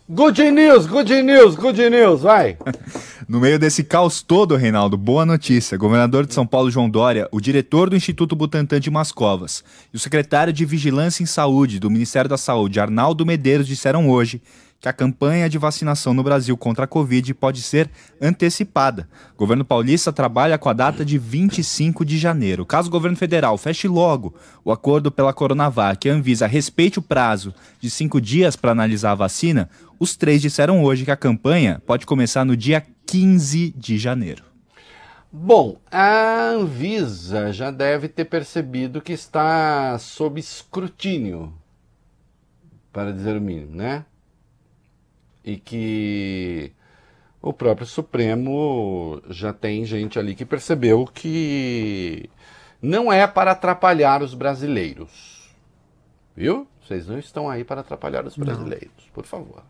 Good news, good news, good news, vai! No meio desse caos todo, Reinaldo, boa notícia. Governador de São Paulo, João Dória, o diretor do Instituto Butantan de Mascovas e o secretário de Vigilância em Saúde do Ministério da Saúde, Arnaldo Medeiros, disseram hoje que a campanha de vacinação no Brasil contra a Covid pode ser antecipada. O governo paulista trabalha com a data de 25 de janeiro. Caso o governo federal feche logo o acordo pela Coronavac e a Anvisa respeite o prazo de cinco dias para analisar a vacina, os três disseram hoje que a campanha pode começar no dia 15 de janeiro. Bom, a Anvisa já deve ter percebido que está sob escrutínio, para dizer o mínimo, né? e que o próprio Supremo já tem gente ali que percebeu que não é para atrapalhar os brasileiros. Viu? Vocês não estão aí para atrapalhar os brasileiros, não. por favor.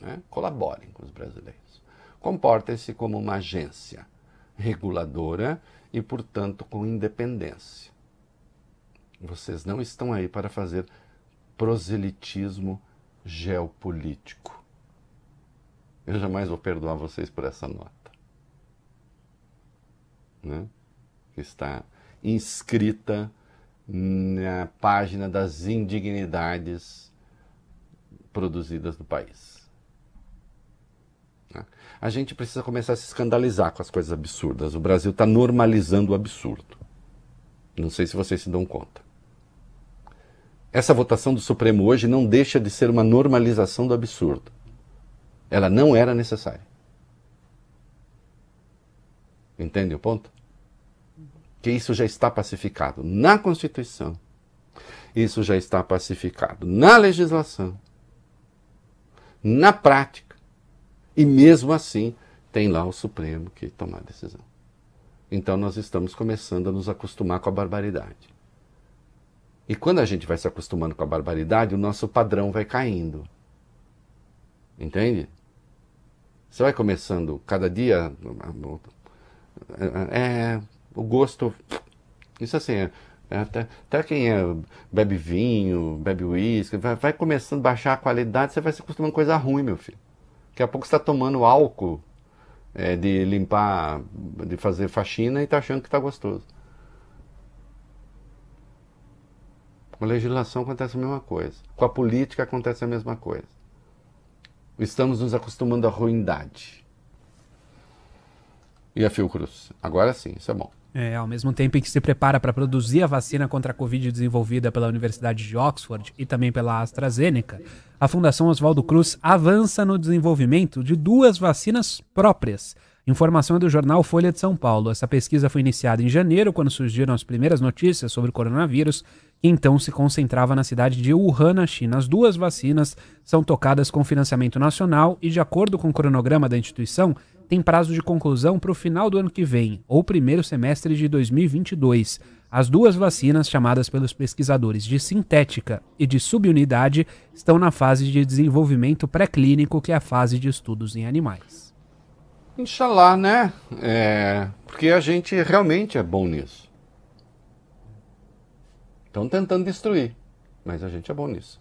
Né? Colaborem com os brasileiros. Comportem-se como uma agência reguladora e, portanto, com independência. Vocês não estão aí para fazer proselitismo geopolítico. Eu jamais vou perdoar vocês por essa nota. Né? Que está inscrita na página das indignidades produzidas no país. A gente precisa começar a se escandalizar com as coisas absurdas. O Brasil está normalizando o absurdo. Não sei se vocês se dão conta. Essa votação do Supremo hoje não deixa de ser uma normalização do absurdo. Ela não era necessária. Entende o ponto? Que isso já está pacificado na Constituição. Isso já está pacificado na legislação. Na prática. E mesmo assim, tem lá o Supremo que tomar a decisão. Então nós estamos começando a nos acostumar com a barbaridade. E quando a gente vai se acostumando com a barbaridade, o nosso padrão vai caindo. Entende? Você vai começando cada dia. É, o gosto. Isso assim, é, é, até, até quem é, bebe vinho, bebe uísque, vai, vai, começando a baixar a qualidade, você vai se acostumando com coisa ruim, meu filho. Daqui a pouco você está tomando álcool é, de limpar, de fazer faxina e está achando que está gostoso. Com a legislação acontece a mesma coisa. Com a política acontece a mesma coisa. Estamos nos acostumando à ruindade. E a Fiocruz? Agora sim, isso é bom. É, ao mesmo tempo em que se prepara para produzir a vacina contra a Covid desenvolvida pela Universidade de Oxford e também pela AstraZeneca, a Fundação Oswaldo Cruz avança no desenvolvimento de duas vacinas próprias. Informação é do jornal Folha de São Paulo. Essa pesquisa foi iniciada em janeiro, quando surgiram as primeiras notícias sobre o coronavírus, que então se concentrava na cidade de Wuhan, na China. As duas vacinas são tocadas com financiamento nacional e, de acordo com o cronograma da instituição, tem prazo de conclusão para o final do ano que vem, ou primeiro semestre de 2022. As duas vacinas, chamadas pelos pesquisadores de sintética e de subunidade, estão na fase de desenvolvimento pré-clínico, que é a fase de estudos em animais. Inxalá, né? É, porque a gente realmente é bom nisso. Estão tentando destruir, mas a gente é bom nisso.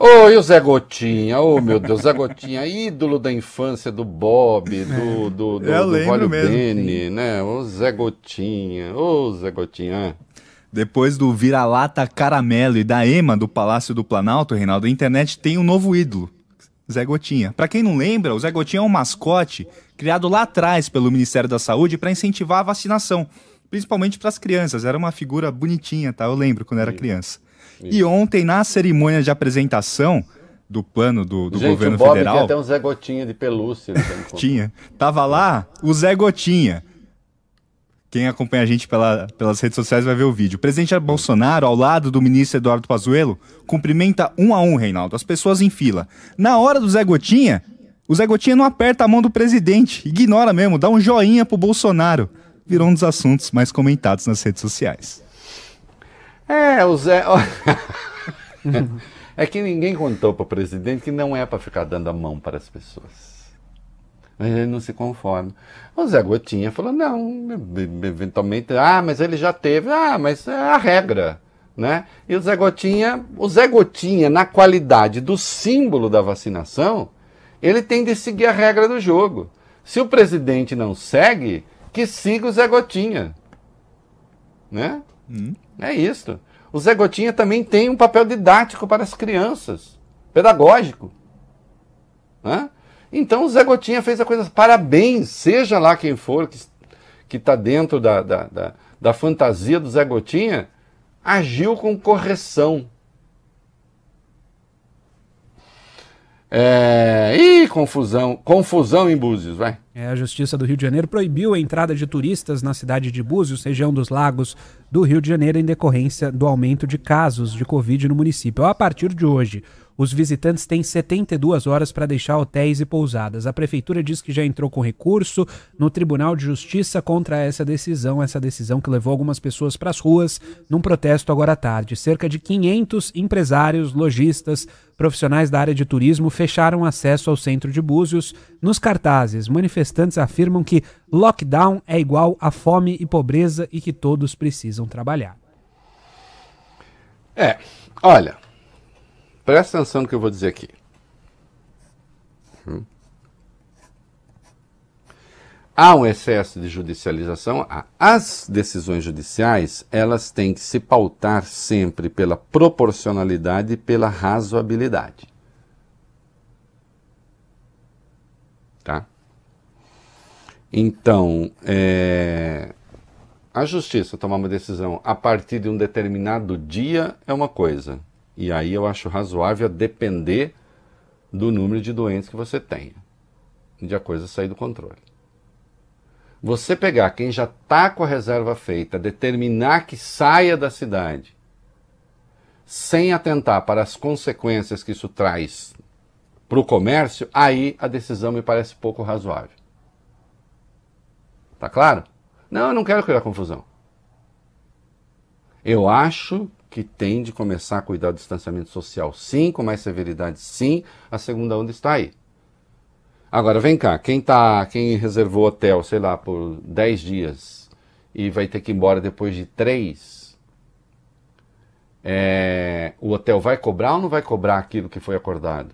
E o Zé Gotinha? Ô, oh, meu Deus, Zé Gotinha, ídolo da infância do Bob, do, do, do, Eu do Vólio Bene, né? O Zé Gotinha, ô, Zé Gotinha. Depois do vira-lata caramelo e da Ema do Palácio do Planalto, Reinaldo, a internet tem um novo ídolo, Zé Gotinha. Para quem não lembra, o Zé Gotinha é um mascote criado lá atrás pelo Ministério da Saúde para incentivar a vacinação principalmente para as crianças. Era uma figura bonitinha, tá? Eu lembro quando era criança. E ontem, na cerimônia de apresentação do plano do, do Gente, governo o Bob federal. Tinha até um Zé Gotinha de pelúcia. tinha. Tava lá o Zé Gotinha. Quem acompanha a gente pela, pelas redes sociais vai ver o vídeo. O presidente Bolsonaro, ao lado do ministro Eduardo Pazuello, cumprimenta um a um, Reinaldo, as pessoas em fila. Na hora do Zé Gotinha, o Zé Gotinha não aperta a mão do presidente, ignora mesmo, dá um joinha pro Bolsonaro virou um dos assuntos mais comentados nas redes sociais. É, o Zé. É que ninguém contou para o presidente que não é para ficar dando a mão para as pessoas. Mas ele não se conforma. O Zé Gotinha falou: não, eventualmente, ah, mas ele já teve, ah, mas é a regra. Né? E o Zé Gotinha, o Zé Gotinha, na qualidade do símbolo da vacinação, ele tem de seguir a regra do jogo. Se o presidente não segue, que siga o Zé Gotinha. Né? Hum. É isso. O Zé Gotinha também tem um papel didático para as crianças, pedagógico. Né? Então o Zé Gotinha fez a coisa. Parabéns, seja lá quem for que está dentro da, da, da, da fantasia do Zé Gotinha, agiu com correção. É... Ih, confusão. Confusão em Búzios, vai. É, a Justiça do Rio de Janeiro proibiu a entrada de turistas na cidade de Búzios, região dos lagos do Rio de Janeiro, em decorrência do aumento de casos de Covid no município. A partir de hoje, os visitantes têm 72 horas para deixar hotéis e pousadas. A prefeitura diz que já entrou com recurso no Tribunal de Justiça contra essa decisão, essa decisão que levou algumas pessoas para as ruas num protesto agora à tarde. Cerca de 500 empresários, lojistas, profissionais da área de turismo fecharam acesso ao centro de Búzios. Nos cartazes, manifestantes afirmam que lockdown é igual a fome e pobreza e que todos precisam trabalhar. É, olha, Presta atenção no que eu vou dizer aqui. Hum. Há um excesso de judicialização. As decisões judiciais elas têm que se pautar sempre pela proporcionalidade e pela razoabilidade. Tá? Então, é, a justiça tomar uma decisão a partir de um determinado dia é uma coisa. E aí eu acho razoável depender do número de doentes que você tenha, de a coisa sair do controle. Você pegar quem já está com a reserva feita, determinar que saia da cidade, sem atentar para as consequências que isso traz para o comércio, aí a decisão me parece pouco razoável. Tá claro? Não, eu não quero criar confusão. Eu acho que tem de começar a cuidar do distanciamento social, sim, com mais severidade, sim. A segunda onda está aí. Agora, vem cá, quem tá, quem reservou hotel, sei lá, por 10 dias e vai ter que ir embora depois de 3, é, o hotel vai cobrar ou não vai cobrar aquilo que foi acordado?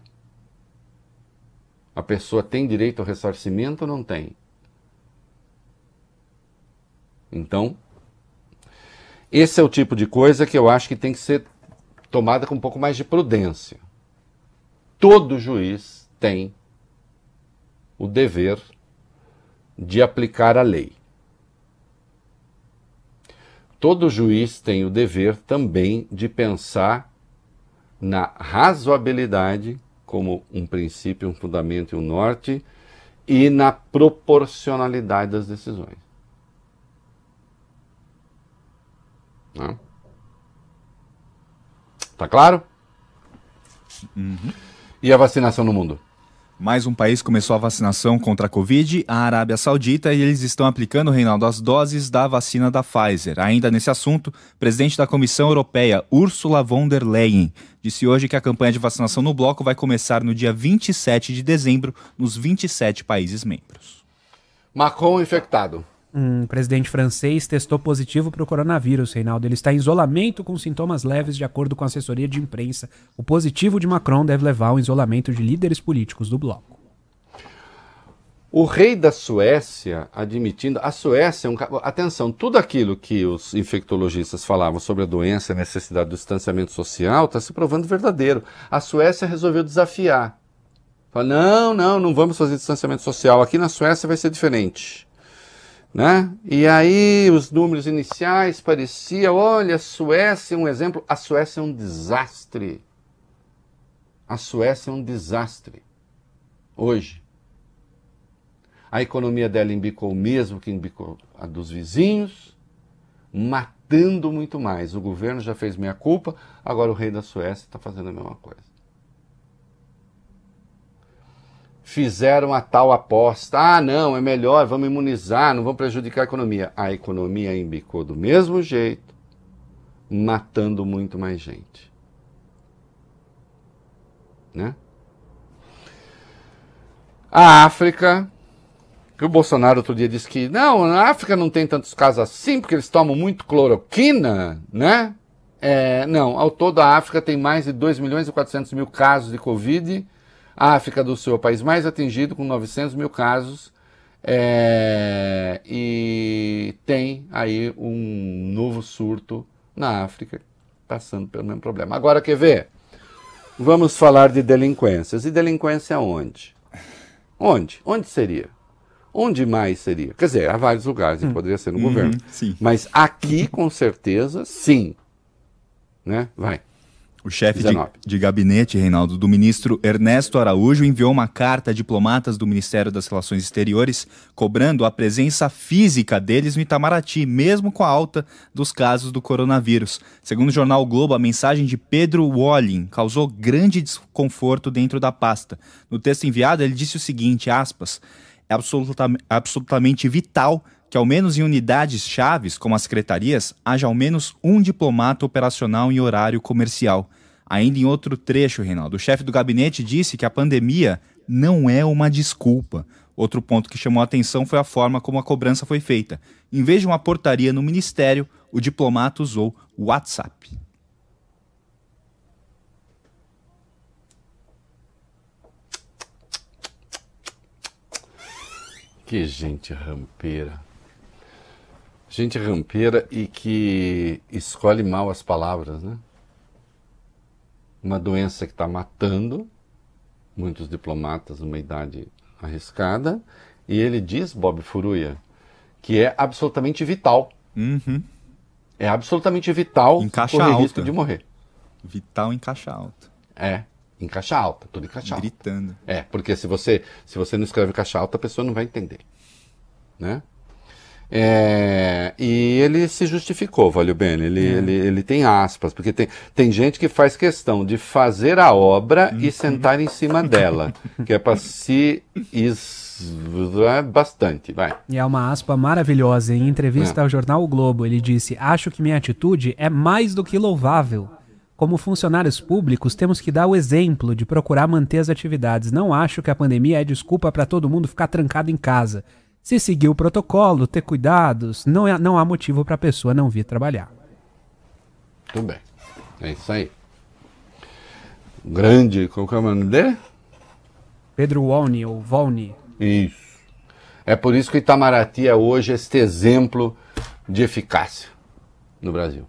A pessoa tem direito ao ressarcimento ou não tem? Então, esse é o tipo de coisa que eu acho que tem que ser tomada com um pouco mais de prudência. Todo juiz tem o dever de aplicar a lei. Todo juiz tem o dever também de pensar na razoabilidade como um princípio, um fundamento e um norte e na proporcionalidade das decisões. Né? Tá claro? Uhum. E a vacinação no mundo? Mais um país começou a vacinação contra a Covid, a Arábia Saudita, e eles estão aplicando, Reinaldo, as doses da vacina da Pfizer. Ainda nesse assunto, presidente da Comissão Europeia, Ursula von der Leyen, disse hoje que a campanha de vacinação no bloco vai começar no dia 27 de dezembro, nos 27 países membros. Macron infectado um presidente francês testou positivo para o coronavírus, Reinaldo. Ele está em isolamento com sintomas leves, de acordo com a assessoria de imprensa. O positivo de Macron deve levar ao isolamento de líderes políticos do bloco. O rei da Suécia admitindo. A Suécia é um. Atenção, tudo aquilo que os infectologistas falavam sobre a doença, a necessidade do distanciamento social, está se provando verdadeiro. A Suécia resolveu desafiar. Fala, não, não, não vamos fazer distanciamento social. Aqui na Suécia vai ser diferente. Né? E aí os números iniciais pareciam, olha, a Suécia é um exemplo. A Suécia é um desastre. A Suécia é um desastre. Hoje. A economia dela embicou o mesmo que embicou a dos vizinhos, matando muito mais. O governo já fez meia culpa, agora o rei da Suécia está fazendo a mesma coisa. Fizeram a tal aposta. Ah, não, é melhor, vamos imunizar, não vamos prejudicar a economia. A economia embicou do mesmo jeito, matando muito mais gente. né? A África, que o Bolsonaro outro dia disse que não, na África não tem tantos casos assim, porque eles tomam muito cloroquina, né? É, não, ao todo a África tem mais de 2 milhões e 400 mil casos de Covid. A África do Sul é o país mais atingido, com 900 mil casos. É, e tem aí um novo surto na África, passando pelo mesmo problema. Agora, quer ver? Vamos falar de delinquências. E delinquência onde? Onde? Onde seria? Onde mais seria? Quer dizer, há vários lugares, hum. poderia ser no uhum, governo. Sim. Mas aqui, com certeza, sim. Né? Vai. O chefe de, de, gabinete, Reinaldo, do ministro Ernesto Araújo enviou uma carta a diplomatas do Ministério das Relações Exteriores cobrando a presença física deles no Itamaraty, mesmo com a alta dos casos do coronavírus. Segundo o jornal o Globo, a mensagem de Pedro Wallin causou grande desconforto dentro da pasta. No texto enviado, ele disse o seguinte, aspas, é absolutamente, absolutamente vital que, ao menos em unidades chaves, como as secretarias, haja ao menos um diplomata operacional em horário comercial. Ainda em outro trecho, Reinaldo, o chefe do gabinete disse que a pandemia não é uma desculpa. Outro ponto que chamou a atenção foi a forma como a cobrança foi feita. Em vez de uma portaria no ministério, o diplomata usou o WhatsApp. Que gente rampeira gente rampeira e que escolhe mal as palavras, né? Uma doença que está matando muitos diplomatas numa idade arriscada, e ele diz, Bob Furuia, que é absolutamente vital. Uhum. É absolutamente vital em caixa correr alta. risco de morrer. Vital em caixa alta. É, em caixa alta, tudo em caixa alta. Gritando. É, porque se você, se você não escreve em caixa alta, a pessoa não vai entender. Né? É, e ele se justificou, Valeu Bene. Ele, é. ele, ele tem aspas, porque tem, tem gente que faz questão de fazer a obra e uhum. sentar em cima dela, que é para se é bastante, vai. E é uma aspa maravilhosa. Em entrevista é. ao jornal o Globo, ele disse: Acho que minha atitude é mais do que louvável. Como funcionários públicos, temos que dar o exemplo de procurar manter as atividades. Não acho que a pandemia é desculpa para todo mundo ficar trancado em casa. Se seguir o protocolo, ter cuidados, não, é, não há motivo para a pessoa não vir trabalhar. Tudo bem. É isso aí. Grande, qual é o nome dele? Pedro Volny, ou Volny. Isso. É por isso que Itamaraty é hoje este exemplo de eficácia no Brasil.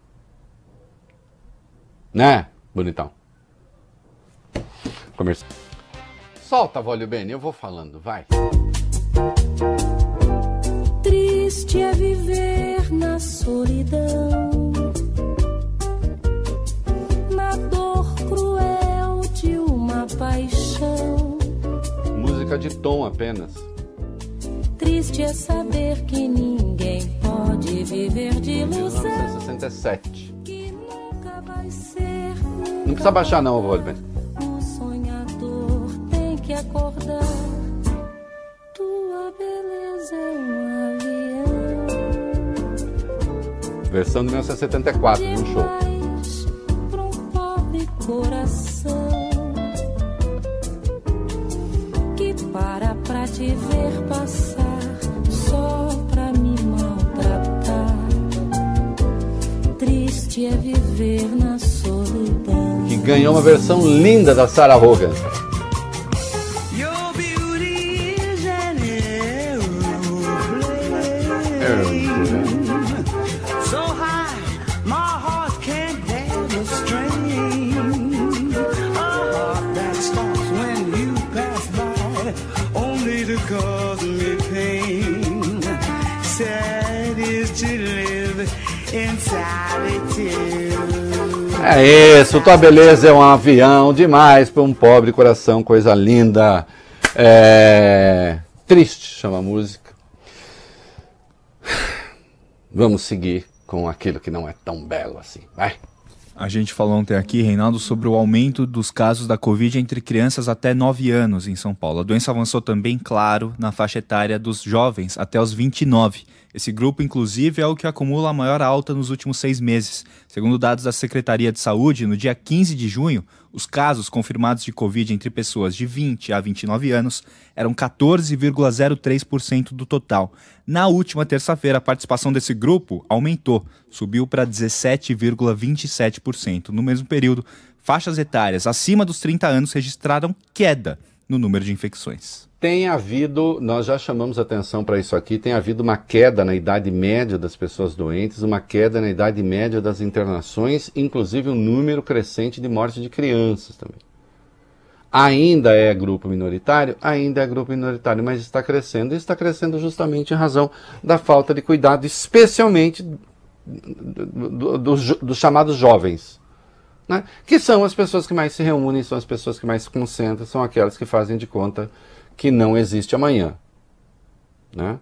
Né, bonitão? Comercial. Solta, Vólio Bene, eu vou falando, vai. Triste é viver na solidão, na dor cruel de uma paixão. Música de tom apenas. Triste é saber que ninguém pode viver de ilusão. 1967. Que nunca vai ser. Não precisa baixar não, Volver. O sonhador tem que acordar. Tua beleza é um Versão de 1974, de um show. Para pra te ver passar só pra me maltratar. Triste é viver na solidão. Que ganhou uma versão linda da Sarah Hogan. É isso, tua beleza é um avião demais para um pobre coração, coisa linda. É... Triste chama a música. Vamos seguir com aquilo que não é tão belo assim. Vai. A gente falou ontem aqui, Reinaldo, sobre o aumento dos casos da Covid entre crianças até 9 anos em São Paulo. A doença avançou também, claro, na faixa etária dos jovens até os 29. Esse grupo, inclusive, é o que acumula a maior alta nos últimos seis meses. Segundo dados da Secretaria de Saúde, no dia 15 de junho, Os casos confirmados de Covid entre pessoas de 20 a 29 anos eram 14,03% do total. Na última terça-feira, a participação desse grupo aumentou, subiu para 17,27%. No mesmo período, faixas etárias acima dos 30 anos registraram queda no número de infecções tem havido, nós já chamamos atenção para isso aqui, tem havido uma queda na idade média das pessoas doentes, uma queda na idade média das internações, inclusive um número crescente de morte de crianças também. Ainda é grupo minoritário? Ainda é grupo minoritário, mas está crescendo. E está crescendo justamente em razão da falta de cuidado, especialmente dos do, do, do chamados jovens. Né? Que são as pessoas que mais se reúnem, são as pessoas que mais se concentram, são aquelas que fazem de conta que não existe amanhã. Né?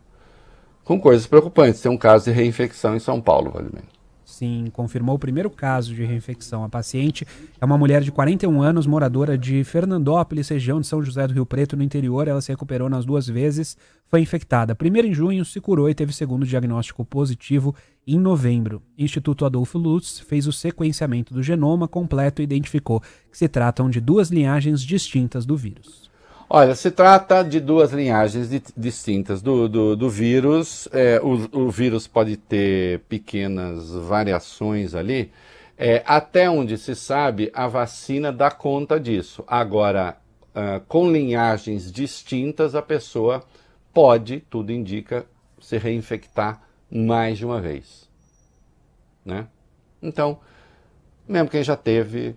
Com coisas preocupantes. Tem um caso de reinfecção em São Paulo, vale menos. Sim, confirmou o primeiro caso de reinfecção. A paciente é uma mulher de 41 anos, moradora de Fernandópolis, região de São José do Rio Preto, no interior. Ela se recuperou nas duas vezes, foi infectada. Primeiro em junho, se curou e teve segundo diagnóstico positivo em novembro. O Instituto Adolfo Lutz fez o sequenciamento do genoma completo e identificou que se tratam de duas linhagens distintas do vírus. Olha, se trata de duas linhagens di distintas do, do, do vírus. É, o, o, vírus pode ter pequenas variações ali. É, até onde se sabe, a vacina dá conta disso. Agora, uh, com linhagens distintas, a pessoa pode, tudo indica, se reinfectar mais de uma vez. Né? Então, mesmo quem já teve,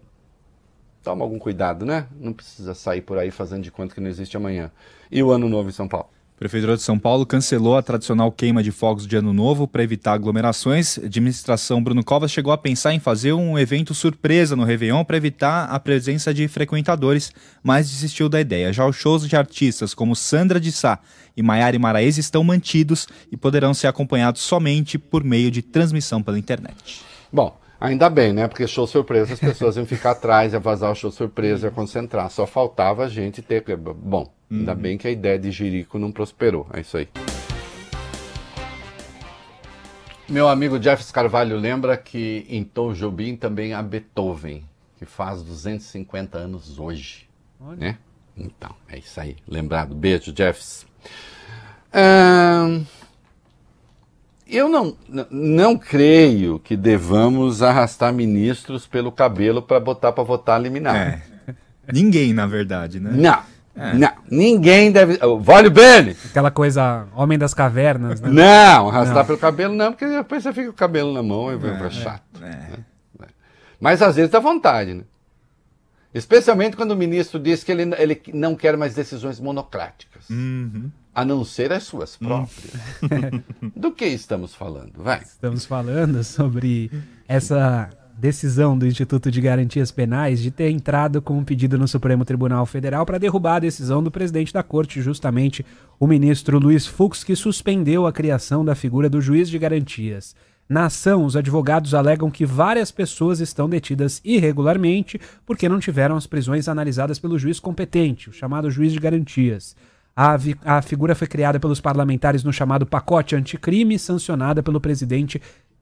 toma algum cuidado, né? Não precisa sair por aí fazendo de conta que não existe amanhã. E o Ano Novo em São Paulo? Prefeitura de São Paulo cancelou a tradicional queima de fogos de Ano Novo para evitar aglomerações. A administração Bruno Covas chegou a pensar em fazer um evento surpresa no Réveillon para evitar a presença de frequentadores, mas desistiu da ideia. Já os shows de artistas como Sandra de Sá e Maiara Maraes estão mantidos e poderão ser acompanhados somente por meio de transmissão pela internet. Bom, Ainda bem, né? Porque show surpresa, as pessoas iam ficar atrás, ia vazar o show surpresa, ia concentrar. Só faltava a gente ter. Bom, ainda uhum. bem que a ideia de Jerico não prosperou. É isso aí. Meu amigo Jeff Carvalho lembra que em Tom Jobim também há Beethoven, que faz 250 anos hoje. Olha. Né? Então, é isso aí. Lembrado. Beijo, Jeffs. Um... Eu não, não creio que devamos arrastar ministros pelo cabelo para botar para votar liminar. É. Ninguém, na verdade, né? Não. É. Não, ninguém deve. Vale bem! Aquela coisa, homem das cavernas, né? Não, arrastar não. pelo cabelo não, porque depois você fica com o cabelo na mão e é, é chato. É. Né? Mas às vezes dá vontade, né? Especialmente quando o ministro diz que ele, ele não quer mais decisões monocráticas. Uhum a não ser as suas hum. próprias. Do que estamos falando? Vai. Estamos falando sobre essa decisão do Instituto de Garantias Penais de ter entrado com um pedido no Supremo Tribunal Federal para derrubar a decisão do presidente da corte, justamente o ministro Luiz Fux, que suspendeu a criação da figura do juiz de garantias. Na ação, os advogados alegam que várias pessoas estão detidas irregularmente porque não tiveram as prisões analisadas pelo juiz competente, o chamado juiz de garantias. A, a figura foi criada pelos parlamentares no chamado pacote anticrime, sancionada pelo presidente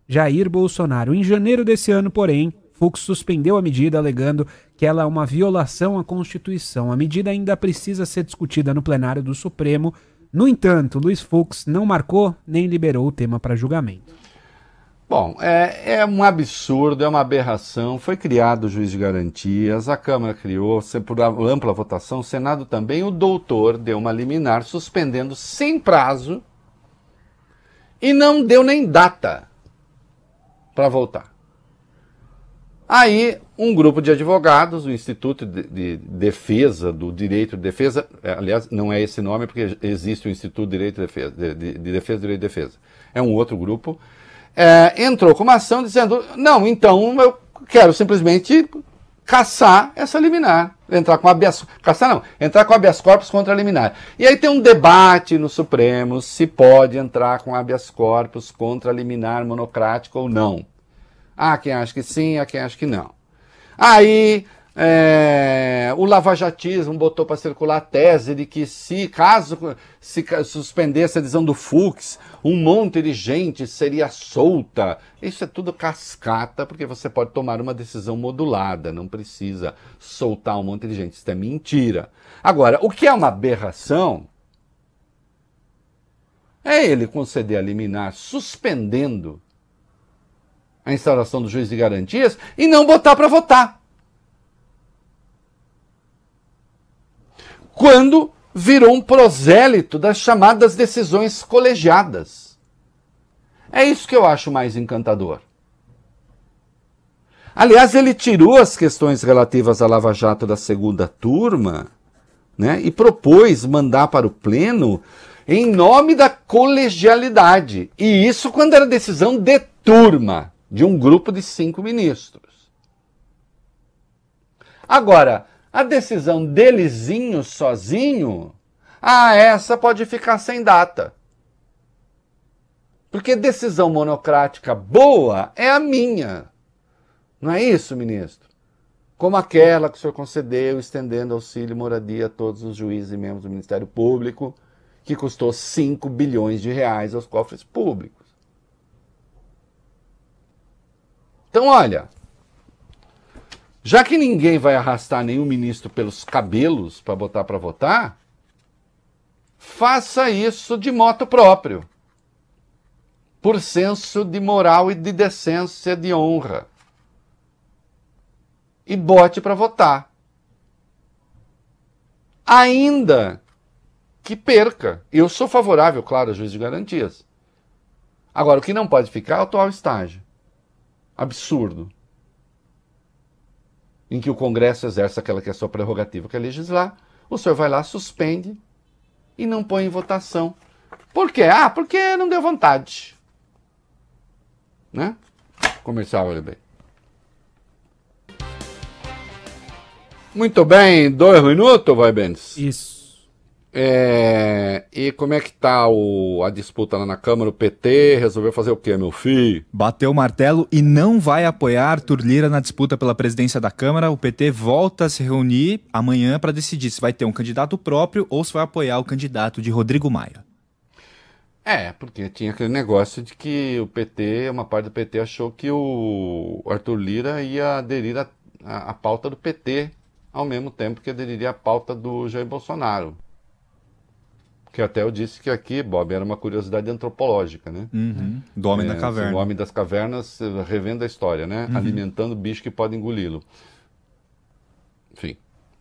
Jair Bolsonaro. Em janeiro desse ano, porém, Fux suspendeu a medida, alegando que ela é uma violação à Constituição. A medida ainda precisa ser discutida no plenário do Supremo. No entanto, Luiz Fux não marcou nem liberou o tema para julgamento. Bom, é, é, um absurdo, é uma aberração. Foi criado o juiz de garantias, a Câmara criou, por ampla votação, o Senado também. O doutor deu uma liminar suspendendo sem prazo e não deu nem data para voltar. Aí, um grupo de advogados, o Instituto de, de Defesa do Direito de Defesa, é, aliás, não é esse nome porque existe o Instituto de Direito de Defesa, de, de, de Defesa do Direito de Defesa. É um outro grupo é, entrou com uma ação dizendo: não, então eu quero simplesmente caçar essa liminar. Entrar com habeas caçar não, entrar com habeas corpus contra a liminar. E aí tem um debate no Supremo se pode entrar com habeas corpus contra a liminar monocrática ou não. Há quem acha que sim, há quem acha que não. Aí É, o lavajatismo botou para circular a tese de que se caso se suspendesse a decisão do Fux, um monte de gente seria solta. Isso é tudo cascata, porque você pode tomar uma decisão modulada, não precisa soltar um monte de gente. Isso é mentira. Agora, o que é uma aberração é ele conceder a liminar suspendendo a instauração do juiz de garantias e não botar para votar. Quando virou um prosélito das chamadas decisões colegiadas. É isso que eu acho mais encantador. Aliás, ele tirou as questões relativas à Lava Jato da segunda turma né, e propôs mandar para o Pleno em nome da colegialidade. E isso quando era decisão de turma, de um grupo de cinco ministros. Agora, a decisão delezinho, sozinho, ah, essa pode ficar sem data. Porque decisão monocrática boa é a minha. Não é isso, ministro? Como aquela que o senhor concedeu, estendendo auxílio moradia a todos os juízes e membros do Ministério Público que custou 5 bilhões de reais aos cofres públicos. Então, olha, já que ninguém vai arrastar nenhum ministro pelos cabelos para botar para votar, faça isso de moto próprio, por senso de moral e de decência, de honra, e bote para votar. Ainda que perca. Eu sou favorável, claro, a juiz de garantias. Agora, o que não pode ficar é o atual estágio. Absurdo. Em que o Congresso exerce aquela que é a sua prerrogativa, que é legislar, o senhor vai lá, suspende e não põe em votação. Por quê? Ah, porque não deu vontade. Né? Comercial, olha bem. Muito bem, dois minutos, vai, Benz? Isso. É, e como é que tá o, a disputa lá na Câmara? O PT resolveu fazer o quê, meu filho? Bateu o martelo e não vai apoiar Arthur Lira na disputa pela presidência da Câmara. O PT volta a se reunir amanhã para decidir se vai ter um candidato próprio ou se vai apoiar o candidato de Rodrigo Maia. É, porque tinha aquele negócio de que o PT, uma parte do PT achou que o Arthur Lira ia aderir à pauta do PT ao mesmo tempo que aderiria à pauta do Jair Bolsonaro. Que até eu disse que aqui, Bob, era uma curiosidade antropológica, né? Uhum. Do homem é, da caverna. Assim, o homem das cavernas eh, revendo a história, né? Uhum. Alimentando bicho que pode engoli-lo. Enfim,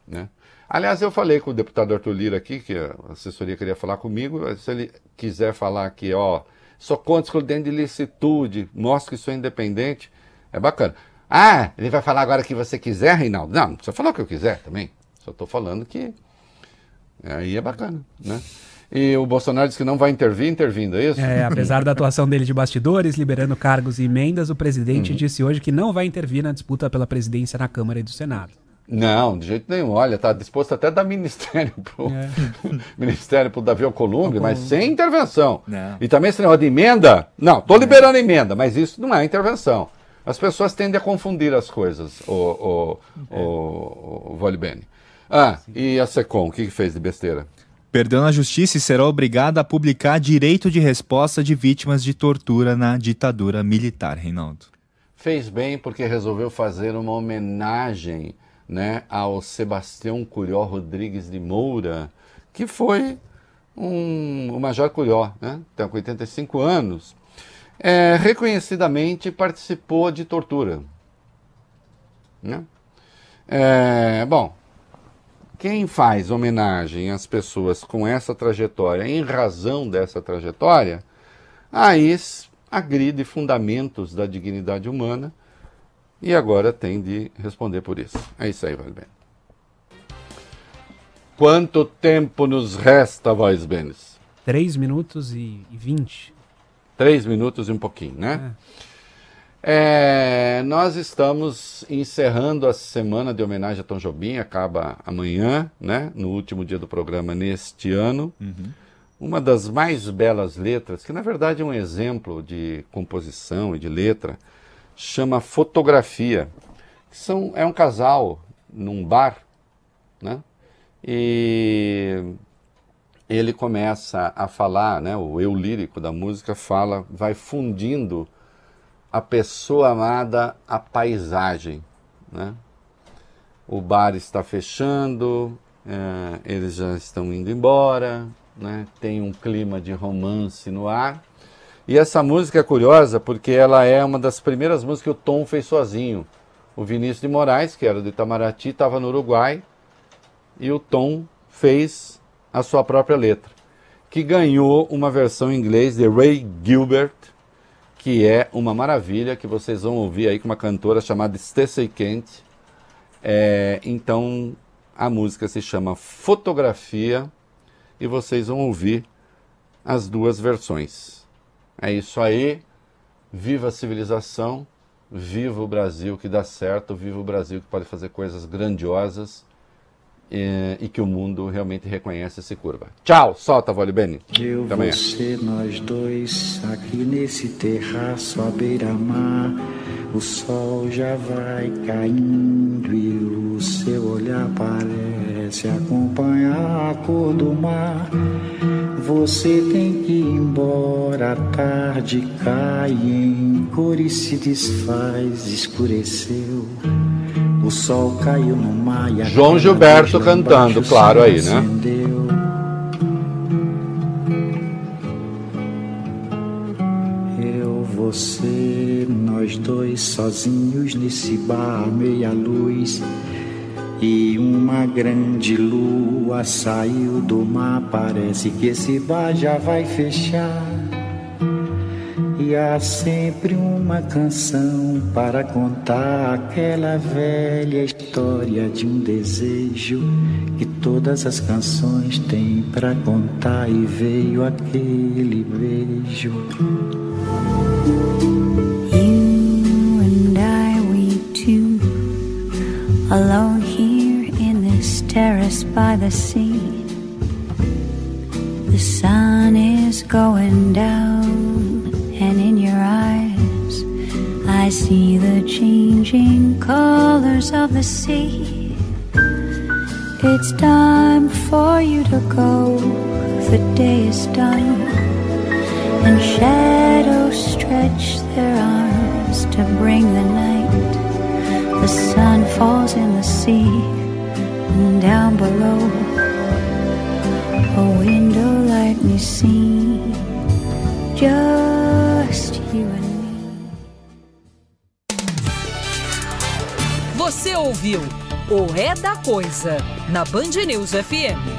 né? Aliás, eu falei com o deputado Arthur Lira aqui, que a assessoria queria falar comigo, se ele quiser falar aqui, ó, sou contra excludente de licitude, mostra que sou independente, é bacana. Ah, ele vai falar agora que você quiser, Reinaldo? Não, não precisa falar o que eu quiser também. Só estou falando que aí é bacana, né? E o Bolsonaro disse que não vai intervir, intervindo, é isso? É, apesar da atuação dele de bastidores, liberando cargos e emendas, o presidente uhum. disse hoje que não vai intervir na disputa pela presidência na Câmara e do Senado. Não, de jeito nenhum. Olha, está disposto até a dar ministério para o é. ministério pro Davi Alcolumbre, mas sem intervenção. Não. E também esse negócio de emenda, não, estou liberando emenda, mas isso não é intervenção. As pessoas tendem a confundir as coisas, o, o, é. o, o Bene. Ah, e a SECOM, o que, que fez de besteira? Perdeu na justiça e será obrigada a publicar direito de resposta de vítimas de tortura na ditadura militar, Reinaldo. Fez bem porque resolveu fazer uma homenagem né, ao Sebastião Curió Rodrigues de Moura, que foi um, o Major Curió, né, tem 85 anos, é, reconhecidamente participou de tortura. Né? É, bom, quem faz homenagem às pessoas com essa trajetória, em razão dessa trajetória, aí agride fundamentos da dignidade humana e agora tem de responder por isso. É isso aí, Valben. Quanto tempo nos resta, Voz Benes? Três minutos e vinte. Três minutos e um pouquinho, né? É. É, nós estamos encerrando a semana de homenagem a Tom Jobim, acaba amanhã, né, no último dia do programa neste ano. Uhum. Uma das mais belas letras, que na verdade é um exemplo de composição e de letra, chama Fotografia. São, é um casal num bar, né? E ele começa a falar, né? O eu lírico da música fala, vai fundindo a pessoa amada à paisagem, né? O bar está fechando, é, eles já estão indo embora, né? Tem um clima de romance no ar. E essa música é curiosa porque ela é uma das primeiras músicas que o Tom fez sozinho. O Vinícius de Moraes, que era do Itamaraty, estava no Uruguai e o Tom fez a sua própria letra, que ganhou uma versão em inglês de Ray Gilbert, que é uma maravilha, que vocês vão ouvir aí com uma cantora chamada Stacey Kent. É, então a música se chama Fotografia e vocês vão ouvir as duas versões. É isso aí. Viva a civilização, viva o Brasil que dá certo, viva o Brasil que pode fazer coisas grandiosas e, e que o mundo realmente reconhece esse curva. Tchau, solta, Vole Beni. Eu, Até você, nós dois, aqui nesse terraço à beira-mar, o sol já vai caindo e o seu olhar parece acompanhar a cor do mar. Você tem que ir embora, a tarde cai em cor e se desfaz, escureceu. O sol caiu no mar e a João Gilberto cantando, claro, aí, né? Eu, você, nós dois sozinhos nesse bar, meia luz. E uma grande lua saiu do mar. Parece que esse bar já vai fechar. Há sempre uma canção para contar aquela velha história de um desejo que todas as canções têm para contar. E veio aquele beijo. You and I, we two, alone here in this terrace by the sea. The sun is going down, I see the changing colors of the sea. It's time for you to go, the day is done and shadows stretch their arms to bring the night. The sun falls in the sea, and down below, a window light we see, just ouviu o É da Coisa na Band News FM.